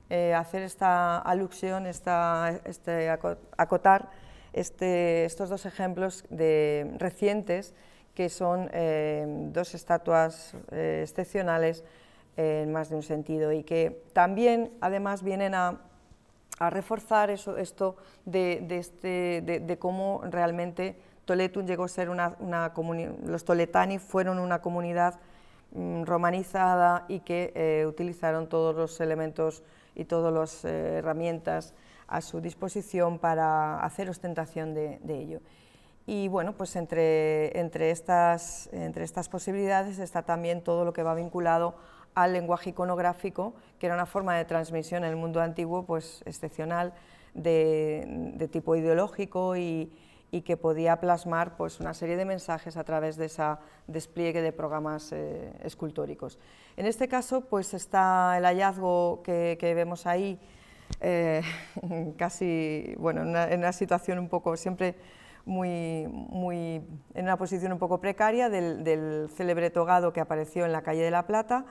eh, hacer esta alusión, esta, este, acotar este, estos dos ejemplos de, recientes, que son em, dos estatuas eh, excepcionales en más de un sentido y que también además vienen a a reforzar eso, esto de, este, de, cómo realmente Toletum llegó a ser una, comunidad, los toletani fueron una comunidad mm, romanizada y que eh, utilizaron todos los elementos y todas las eh, herramientas a su disposición para hacer ostentación de, ello. Y bueno, pues entre, entre, estas, entre estas posibilidades está también todo lo que va vinculado al lenguaje iconográfico, que era una forma de transmisión en el mundo antiguo pues, excepcional, de, tipo ideológico y, que podía plasmar pues, una serie de mensajes a través de ese despliegue de programas eh, escultóricos. En este caso pues, está el hallazgo que, vemos ahí, eh, casi bueno, en una, situación un poco siempre muy, muy, en una posición un poco precaria del, del célebre togado que apareció en la calle de la Plata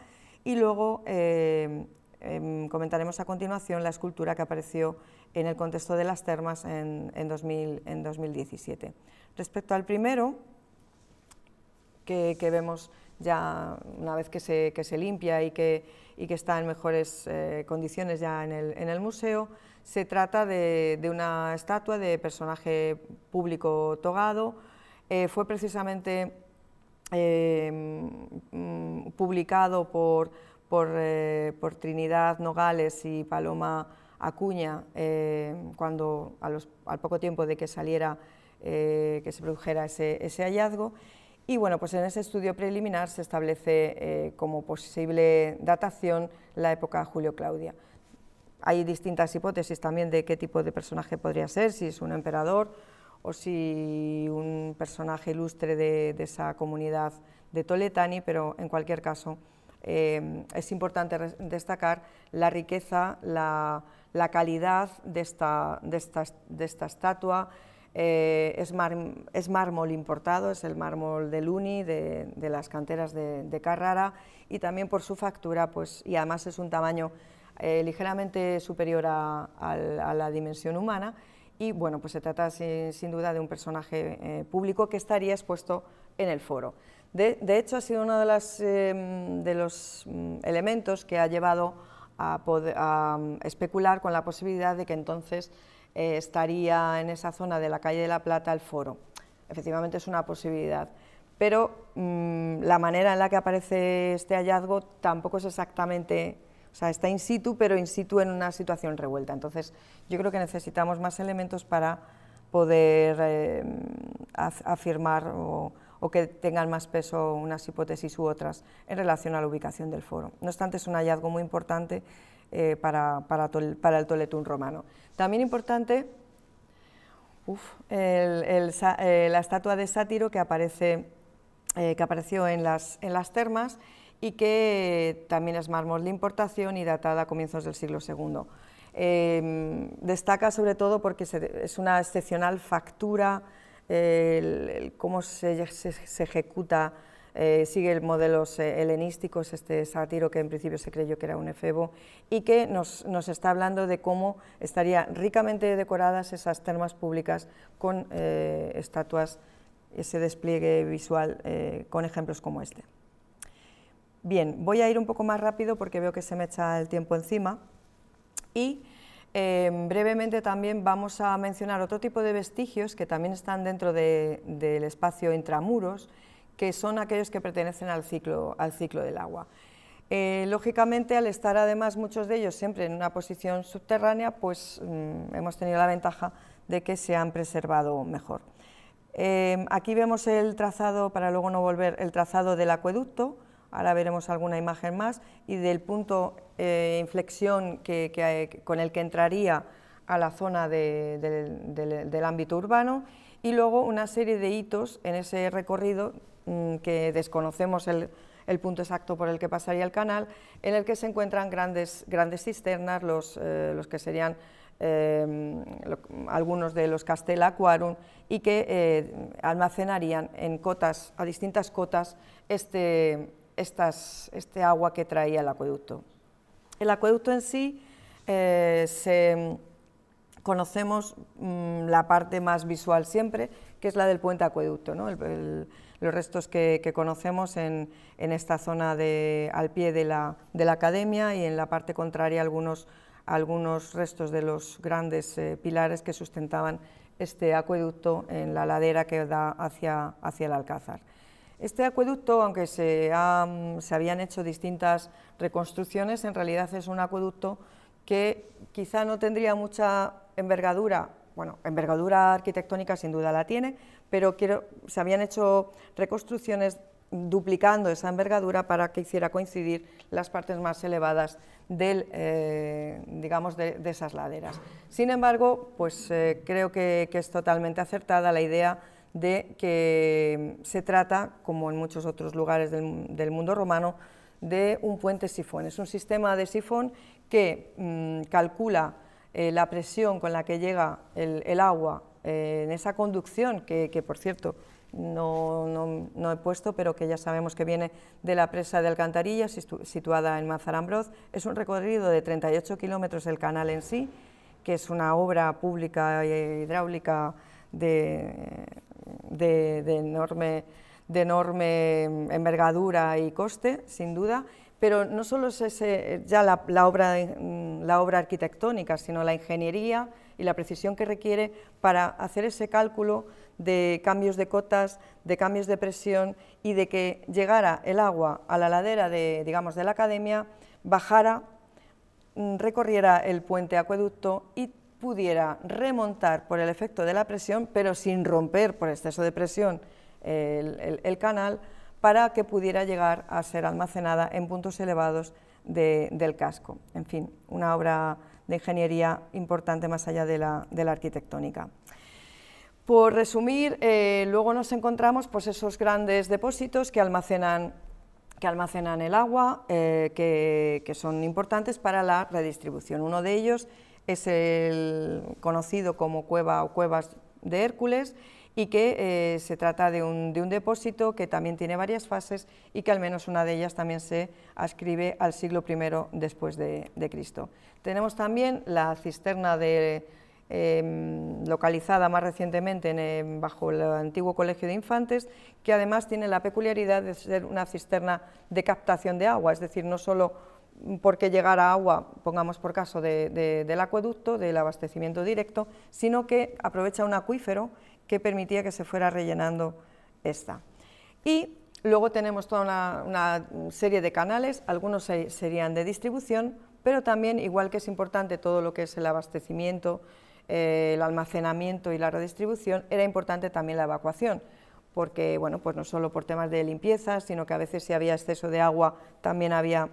y luego eh, em, comentaremos a continuación la escultura que apareció en el contexto de las termas en, 2017. Respecto al primero, que, vemos ya una vez que se, limpia y que, está en mejores eh, condiciones ya en el, museo, se trata de, una estatua de personaje público togado. Eh, fue precisamente Em, publicado por, eh, por, Trinidad Nogales y Paloma Acuña, em, cuando al poco tiempo de que saliera, eh, que se produjera ese, hallazgo. Y bueno, pues en ese estudio preliminar se establece eh, como posible datación la época Julio-Claudia. hay distintas hipótesis también de qué tipo de personaje podría ser, si es un emperador o si un personaje ilustre de, esa comunidad de Toletani, pero en cualquier caso eh, es importante destacar la riqueza, la, calidad de esta, estatua. Eh, es, es, mármol importado, es el mármol de Luni, de, las canteras de, Carrara, y también por su factura, pues, y además es un tamaño eh, ligeramente superior a, la dimensión humana, y bueno, pues se trata sin, duda de un personaje público que estaría expuesto en el foro. De, hecho, ha sido uno de, em, los mm, elementos que ha llevado a, mm, especular con la posibilidad de que entonces eh, estaría en esa zona de la calle de la Plata el foro. Efectivamente es una posibilidad, pero mm, la manera en la que aparece este hallazgo tampoco es exactamente, o sea, está in situ, pero in situ en una situación revuelta. Entonces, yo creo que necesitamos más elementos para poder eh, afirmar o, que tengan más peso unas hipótesis u otras en relación a la ubicación del foro. No obstante, es un hallazgo muy importante eh, para, el Toletún romano. También importante eh, la estatua de sátiro que, aparece, que apareció en las, en las termas y que también es mármol de importación y datada a comienzos del siglo II. destaca sobre todo porque es una excepcional factura, cómo se, ejecuta, eh, sigue modelos eh, helenísticos, este sátiro que en principio se creyó que era un efebo, y que nos, está hablando de cómo estarían ricamente decoradas esas termas públicas con eh, estatuas, ese despliegue visual con ejemplos como este. Bien, voy a ir un poco más rápido porque veo que se me echa el tiempo encima y Em, brevemente también vamos a mencionar otro tipo de vestigios que también están dentro del espacio intramuros, que son aquellos que pertenecen al ciclo, al ciclo del agua. Eh, lógicamente, al estar además muchos de ellos siempre en una posición subterránea, pues mm, hemos tenido la ventaja de que se han preservado mejor. Em, aquí vemos el trazado, para luego no volver, el trazado del acueducto, ahora veremos alguna imagen más, y del punto eh, inflexión que, con el que entraría a la zona del ámbito urbano, y luego una serie de hitos en ese recorrido mm, que desconocemos el, punto exacto por el que pasaría el canal, en el que se encuentran grandes, grandes cisternas, los, eh, los que serían eh, algunos de los Castella Aquarum, y que almacenarían en cotas, a distintas cotas este, este agua que traía el acueducto. El acueducto en sí, eh, conocemos mm, la parte más visual siempre, que es la del puente acueducto, los restos que, conocemos en, esta zona al pie de la, academia y en la parte contraria algunos, restos de los grandes eh, pilares que sustentaban este acueducto en la ladera que da hacia, hacia el Alcázar. Este acueducto, aunque se, habían hecho distintas reconstrucciones, en realidad es un acueducto que quizá no tendría mucha envergadura, bueno, envergadura arquitectónica sin duda la tiene, pero se habían hecho reconstrucciones duplicando esa envergadura para que hiciera coincidir las partes más elevadas del, eh, digamos de, esas laderas. Sin embargo, pues eh, creo que es totalmente acertada la idea de que se trata, como en muchos otros lugares del, mundo romano, de un puente sifón. Es un sistema de sifón que mm, calcula eh, la presión con la que llega el, agua eh, en esa conducción, que, por cierto no, he puesto, pero que ya sabemos que viene de la presa de Alcantarilla, situada en Mazarambroz. Es un recorrido de 38 kilómetros el canal en sí, que es una obra pública e hidráulica de, de, enorme, de enorme envergadura y coste, sin duda, pero no solo es ese, ya la, obra, la obra arquitectónica, sino la ingeniería y la precisión que requiere para hacer ese cálculo de cambios de cotas, de cambios de presión y de que llegara el agua a la ladera de, digamos, de la academia, bajara, mm, recorriera el puente acueducto pudiera remontar por el efecto de la presión, pero sin romper por exceso de presión el, canal, para que pudiera llegar a ser almacenada en puntos elevados del casco. En fin, una obra de ingeniería importante más allá de la, arquitectónica. Por resumir, eh, luego nos encontramos pues, esos grandes depósitos que almacenan, el agua, eh, que, que, son importantes para la redistribución. Uno de ellos es el conocido como cueva o cuevas de Hércules, y que eh, se trata de un, depósito que también tiene varias fases y que al menos una de ellas también se ascribe al siglo I después de, Cristo. Tenemos también la cisterna em, localizada más recientemente bajo el antiguo Colegio de Infantes, que además tiene la peculiaridad de ser una cisterna de captación de agua, es decir, no solo porque llegara agua, pongamos por caso, del acueducto, del abastecimiento directo, sino que aprovecha un acuífero que permitía que se fuera rellenando esta. Y luego tenemos toda una, serie de canales, algunos serían de distribución, pero también, igual que es importante todo lo que es el abastecimiento, eh, el almacenamiento y la redistribución, era importante también la evacuación, porque, bueno, pues no solo por temas de limpieza, sino que a veces si había exceso de agua también había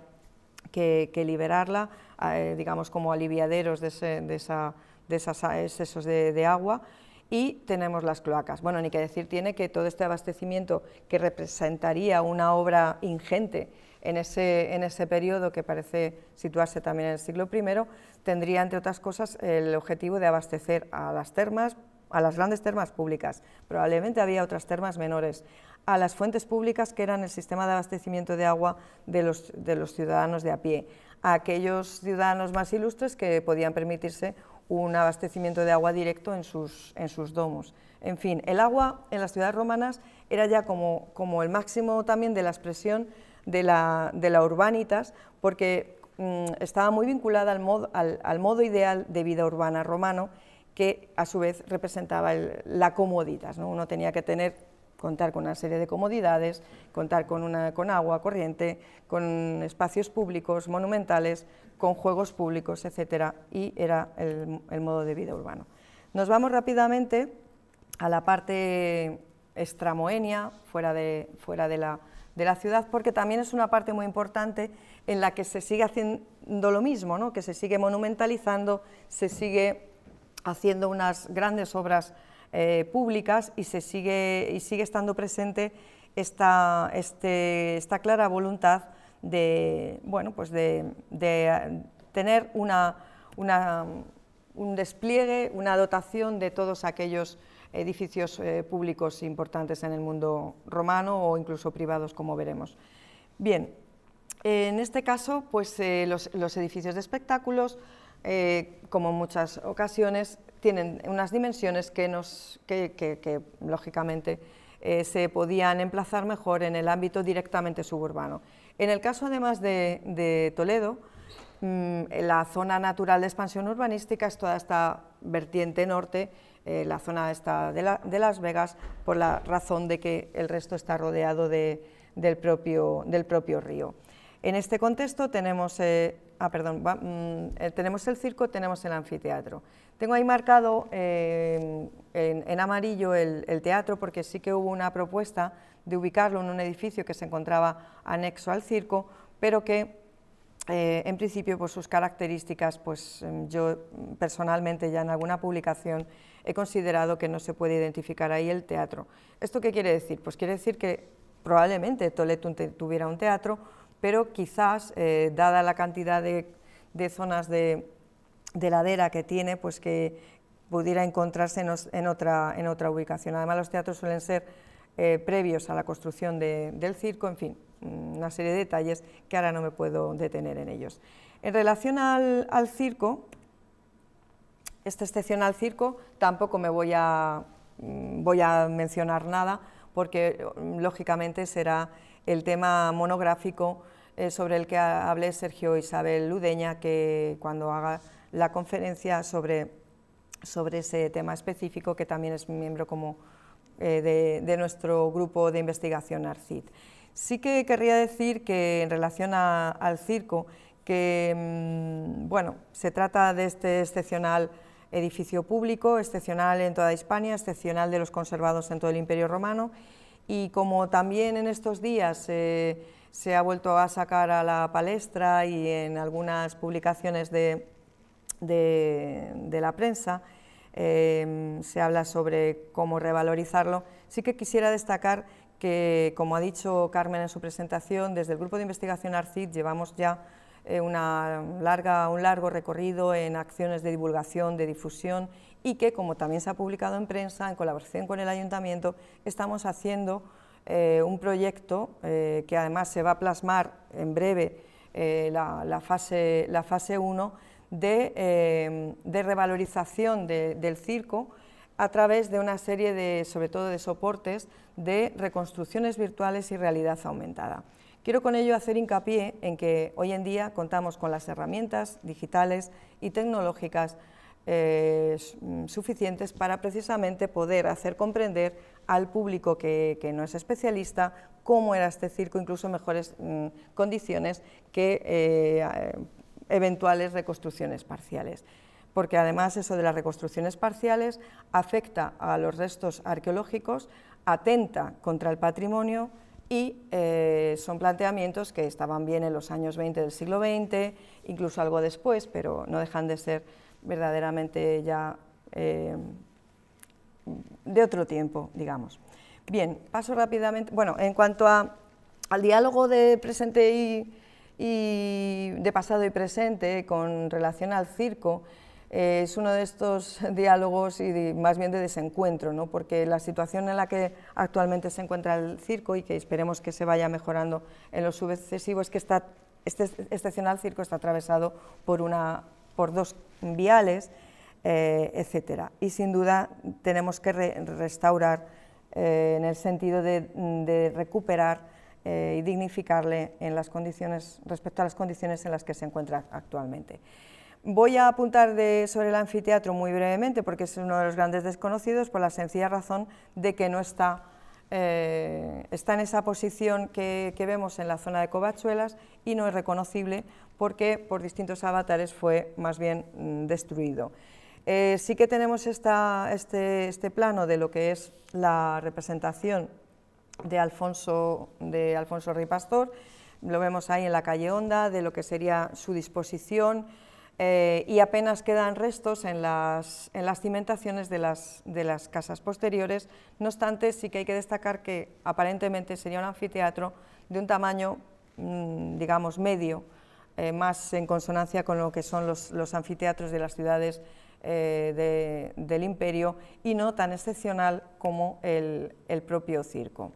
que, liberarla, eh, digamos como aliviaderos de, esos excesos de agua, y tenemos las cloacas. Bueno, ni que decir tiene que todo este abastecimiento que representaría una obra ingente en ese, en ese periodo que parece situarse también en el siglo I, tendría, entre otras cosas, el objetivo de abastecer a las termas, a las grandes termas públicas, probablemente había otras termas menores, a las fuentes públicas que eran el sistema de abastecimiento de agua de los, de los ciudadanos de a pie, a aquellos ciudadanos más ilustres que podían permitirse un abastecimiento de agua directo en sus, domos. En fin, el agua en las ciudades romanas era ya como, el máximo también de la expresión de la, urbanitas, porque mm, estaba muy vinculada al modo, al, modo, ideal de vida urbana romano, que a su vez representaba la comoditas. ¿no? Uno tenía que tener contar con una serie de comodidades, contar con, una, con agua corriente, con espacios públicos monumentales, con juegos públicos, etcétera, y era el, modo de vida urbano. Nos vamos rápidamente a la parte extramoenia, fuera de, fuera de la, de la ciudad, porque también es una parte muy importante en la que se sigue haciendo lo mismo, ¿no? que se sigue monumentalizando, se sigue haciendo unas grandes obras eh, públicas y, se sigue, y sigue estando presente esta, este, esta clara voluntad de, bueno, pues de, tener una, un despliegue, una dotación de todos aquellos edificios eh, públicos importantes en el mundo romano o incluso privados, como veremos. Bien, en este caso, pues eh, los, edificios de espectáculos, como en muchas ocasiones, tienen unas dimensiones que, nos, que, lógicamente eh, se podían emplazar mejor en el ámbito directamente suburbano. En el caso además de, Toledo, mm, la zona natural de expansión urbanística es toda esta vertiente norte, eh, la zona esta de, Las Vegas, por la razón de que el resto está rodeado del, propio, del propio río. En este contexto tenemos, eh, ah, perdón, mm, tenemos el circo, tenemos el anfiteatro. Tengo ahí marcado eh, en, amarillo el, teatro porque sí que hubo una propuesta de ubicarlo en un edificio que se encontraba anexo al circo, pero que eh, en principio por sus características, pues em, yo personalmente ya en alguna publicación he considerado que no se puede identificar ahí el teatro. ¿Esto qué quiere decir? Pues quiere decir que probablemente Toledo tuviera un teatro, pero quizás, eh, dada la cantidad de zonas de, de ladera que tiene, pues que pudiera encontrarse en, otra, en otra ubicación. Además, los teatros suelen ser eh, previos a la construcción del circo, en fin, una serie de detalles que ahora no me puedo detener en ellos. En relación al, circo, este excepcional circo, tampoco me voy a, mm, voy a mencionar nada, porque lógicamente será el tema monográfico eh, sobre el que hable Sergio Isabel Ludeña, que cuando haga la conferencia sobre, sobre ese tema específico, que también es miembro como, eh, de, nuestro grupo de investigación ARCID. Sí que querría decir que en relación al circo, que mm, bueno, se trata de este excepcional edificio público, excepcional en toda Hispania, excepcional de los conservados en todo el Imperio Romano, y como también en estos días eh, se ha vuelto a sacar a la palestra y en algunas publicaciones de, de, la prensa, em, se habla sobre cómo revalorizarlo. Sí que quisiera destacar que, como ha dicho Carmen en su presentación, desde el Grupo de Investigación ARCID llevamos ya eh, una larga, un largo recorrido en acciones de divulgación, de difusión y que, como también se ha publicado en prensa, en colaboración con el Ayuntamiento, estamos haciendo eh, un proyecto eh, que además se va a plasmar en breve la, fase, la fase 1 de, revalorización del circo a través de una serie de, sobre todo de soportes, de reconstrucciones virtuales y realidad aumentada. Quiero con ello hacer hincapié en que hoy en día contamos con las herramientas digitales y tecnológicas eh, suficientes para precisamente poder hacer comprender al público que, no es especialista cómo era este circo, incluso mejores mm, condiciones que eh, eventuales reconstrucciones parciales porque además eso de las reconstrucciones parciales afecta a los restos arqueológicos, atenta contra el patrimonio y eh, son planteamientos que estaban bien en los años 20 del siglo XX, incluso algo después, pero no dejan de ser verdaderamente ya eh, de otro tiempo, digamos. Bien, paso rápidamente. Bueno, en cuanto al diálogo de presente y, y de pasado y presente con relación al circo, eh, es uno de estos diálogos y más bien de desencuentro, ¿no? porque la situación en la que actualmente se encuentra el circo y que esperemos que se vaya mejorando en lo sucesivo es que está, este excepcional circo está atravesado por, una, por dos viales, eh, etcétera. Y sin duda tenemos que restaurar eh, en el sentido de, recuperar y dignificarle en las condiciones, respecto a las condiciones en las que se encuentra actualmente. Voy a apuntar sobre el anfiteatro muy brevemente porque es uno de los grandes desconocidos por la sencilla razón de que no está, eh, está en esa posición que, vemos en la zona de Covachuelas y no es reconocible porque por distintos avatares fue más bien mm, destruido. Eh, sí que tenemos este, este, plano de lo que es la representación de Alfonso, de Alfonso Rey Pastor, lo vemos ahí en la calle Honda, de lo que sería su disposición, eh, y apenas quedan restos en las, en las cimentaciones de las, de las, casas posteriores. No obstante, sí que hay que destacar que aparentemente sería un anfiteatro de un tamaño, mm, digamos, medio, eh, más en consonancia con lo que son los, los anfiteatros de las ciudades eh, del imperio y no tan excepcional como el, el propio circo.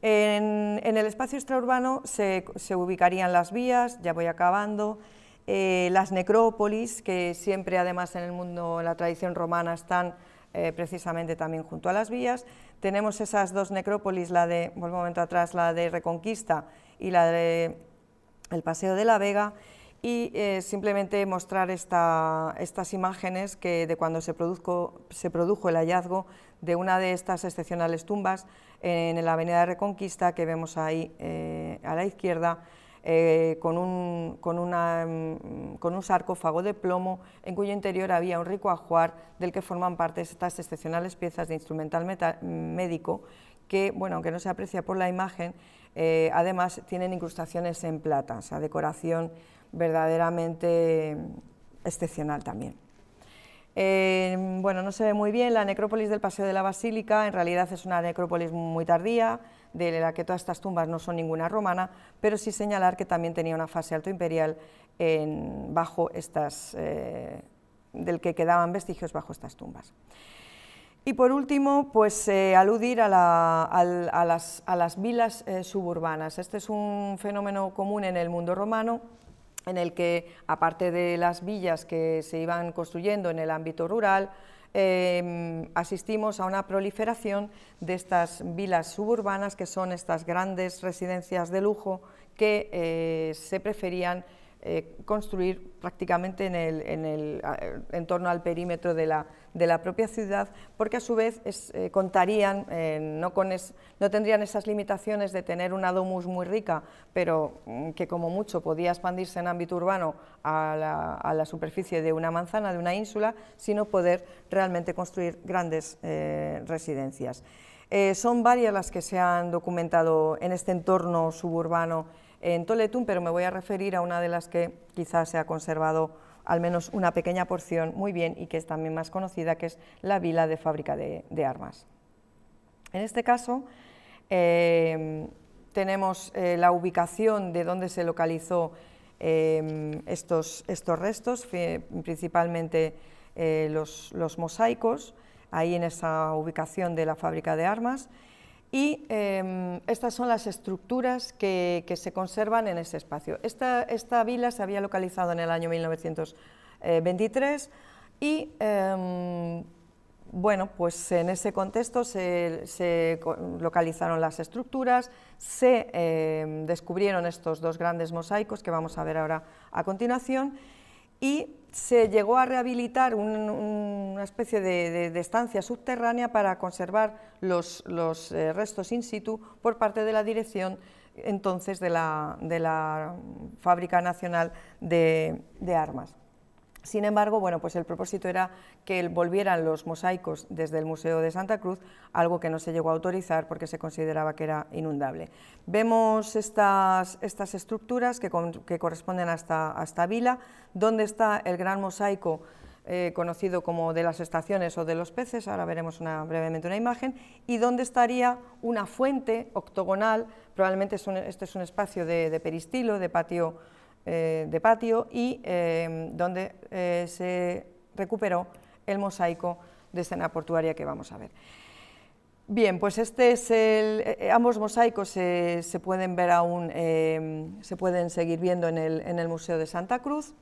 En, el espacio extraurbano se, ubicarían las vías, ya voy acabando, eh, las necrópolis, que siempre además en el mundo, en la tradición romana, están eh, precisamente también junto a las vías. Tenemos esas dos necrópolis, la de, un momento atrás, la de Reconquista y la de el Paseo de la Vega, y eh, simplemente mostrar estas imágenes que de cuando se, se produjo el hallazgo de una de estas excepcionales tumbas en la avenida de Reconquista que vemos ahí a la izquierda, eh, con, un, con, una, mm, con, un, sarcófago de plomo en cuyo interior había un rico ajuar del que forman parte estas excepcionales piezas de instrumental médico que, bueno, aunque no se aprecia por la imagen, eh, además tienen incrustaciones en plata, o sea, decoración verdaderamente excepcional también. Eh, bueno, no se ve muy bien, la necrópolis del Paseo de la Basílica en realidad es una necrópolis muy tardía, de la que todas estas tumbas no son ninguna romana, pero sí señalar que también tenía una fase alto imperial bajo estas, eh, del que quedaban vestigios bajo estas tumbas. Y por último, pues eh, aludir a, las, vilas suburbanas. Este es un fenómeno común en el mundo romano, en el que, aparte de las villas que se iban construyendo en el ámbito rural, Em, asistimos a una proliferación de estas vilas suburbanas, que son estas grandes residencias de lujo que eh, se preferían eh, construir prácticamente en, el, en, el, en, torno al perímetro de la, de la, propia ciudad, porque a su vez eh, contarían, eh, no, con no, tendrían esas limitaciones de tener una domus muy rica, pero mm, que como mucho podía expandirse en ámbito urbano a la, a la, superficie de una manzana, de una ínsula, sino poder realmente construir grandes residencias. son varias las que se han documentado en este entorno suburbano en Toletún, pero me voy a referir a una de las que quizás se ha conservado al menos una pequeña porción muy bien y que es también más conocida, que es la vila de fábrica de, armas. En este caso, em, tenemos eh, la ubicación de donde se localizó em, estos, estos, restos, principalmente eh, los, los, mosaicos, ahí en esa ubicación de la fábrica de armas, y em, estas son las estructuras que, se conservan en ese espacio. Esta, vila se había localizado en el año 1923 y em, bueno, pues en ese contexto se, localizaron las estructuras, se em, descubrieron estos dos grandes mosaicos que vamos a ver ahora a continuación y se llegó a rehabilitar una especie de, estancia subterránea para conservar los, eh, restos in situ por parte de la dirección entonces de la, Fábrica Nacional de Armas. Sin embargo, bueno, pues el propósito era que volvieran los mosaicos desde el Museo de Santa Cruz, algo que no se llegó a autorizar porque se consideraba que era inundable. Vemos estas, estas estructuras que, corresponden a esta, vila, donde está el gran mosaico eh, conocido como de las estaciones o de los peces, ahora veremos brevemente una imagen, y donde estaría una fuente octogonal, probablemente este es un espacio de peristilo, de patio eh, de patio y eh, donde eh, se recuperó el mosaico de escena portuaria que vamos a ver. Bien, pues este es el, ambos mosaicos se, pueden ver aún, se pueden seguir viendo en el, en el, Museo de Santa Cruz,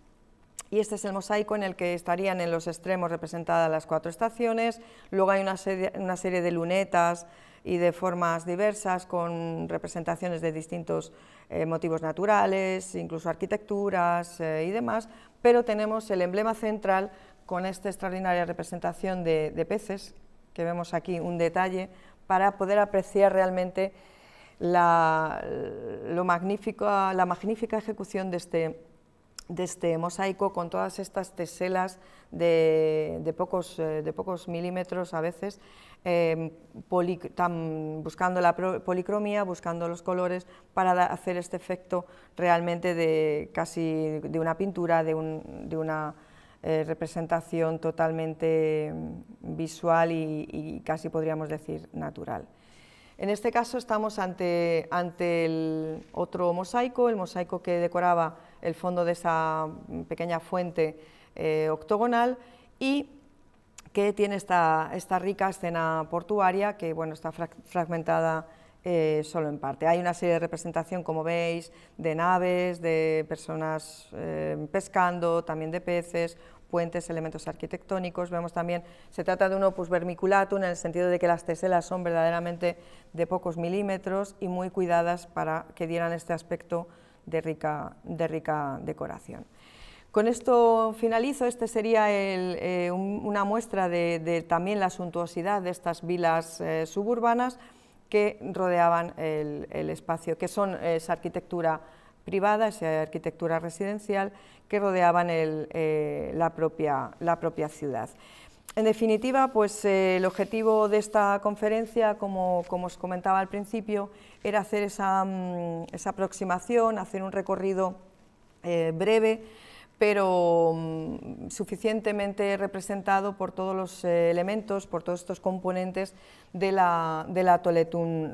y este es el mosaico en el que estarían en los extremos representadas las cuatro estaciones, luego hay una serie, una serie de lunetas y de formas diversas con representaciones de distintos eh, motivos naturales, incluso arquitecturas eh, y demás, pero tenemos el emblema central con esta extraordinaria representación de, peces, que vemos aquí un detalle, para poder apreciar realmente la, lo la magnífica ejecución de este, de este mosaico con todas estas teselas de, pocos, eh, de pocos, milímetros a veces, em, buscando la policromía, buscando los colores para hacer este efecto realmente de casi de una pintura, de, una eh, representación totalmente em, visual y, casi podríamos decir natural. En este caso estamos ante, ante el otro mosaico, el mosaico que decoraba el fondo de esa pequeña fuente eh, octogonal y que tiene esta, esta, rica escena portuaria que bueno, está fragmentada eh, solo en parte. Hay una serie de representación, como veis, de naves, de personas eh, pescando, también de peces, puentes, elementos arquitectónicos. Vemos también, se trata de un opus vermiculatum en el sentido de que las teselas son verdaderamente de pocos milímetros y muy cuidadas para que dieran este aspecto de rica, de rica decoración. Con esto finalizo, este sería eh, una muestra de, también la suntuosidad de estas vilas eh, suburbanas que rodeaban el, espacio, que son esa arquitectura privada, esa arquitectura residencial que rodeaban eh, la, propia, la propia ciudad. En definitiva, pues el objetivo de esta conferencia, como, como, os comentaba al principio, era hacer esa, mm, esa aproximación, hacer un recorrido eh, breve, pero mm, suficientemente representado por todos los eh, elementos, por todos estos componentes de la, de la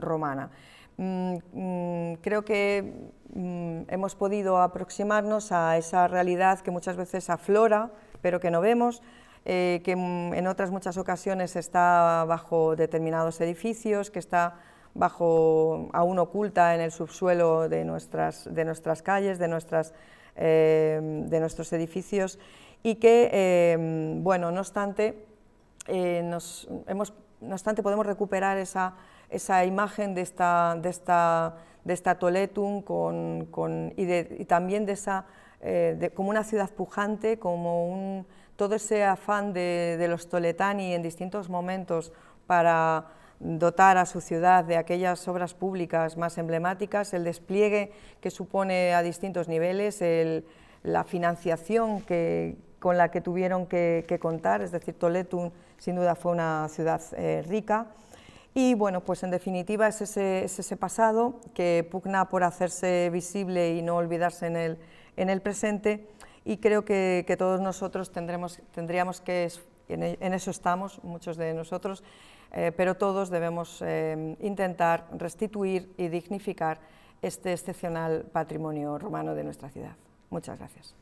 romana. Mm, creo que hemos podido aproximarnos a esa realidad que muchas veces aflora, pero que no vemos, eh, que en otras muchas ocasiones está bajo determinados edificios, que está bajo, aún oculta en el subsuelo de nuestras, de nuestras calles, de, nuestras, eh, de nuestros edificios y que, eh, bueno, no obstante, eh, nos, hemos, no obstante podemos recuperar esa, esa imagen de esta, de esta, de esta Toletum con, con, y, de, también de esa, como una ciudad pujante, como un, todo ese afán de, de los toletani en distintos momentos para dotar a su ciudad de aquellas obras públicas más emblemáticas, el despliegue que supone a distintos niveles, la financiación que, con la que tuvieron que, contar, es decir, Toledo sin duda fue una ciudad eh, rica. Y bueno, pues en definitiva es ese, ese, pasado que pugna por hacerse visible y no olvidarse en el, en el presente y creo que, todos nosotros tendremos, tendríamos que, en, eso estamos, muchos de nosotros, eh, pero todos debemos eh, intentar restituir y dignificar este excepcional patrimonio romano de nuestra ciudad. Muchas gracias.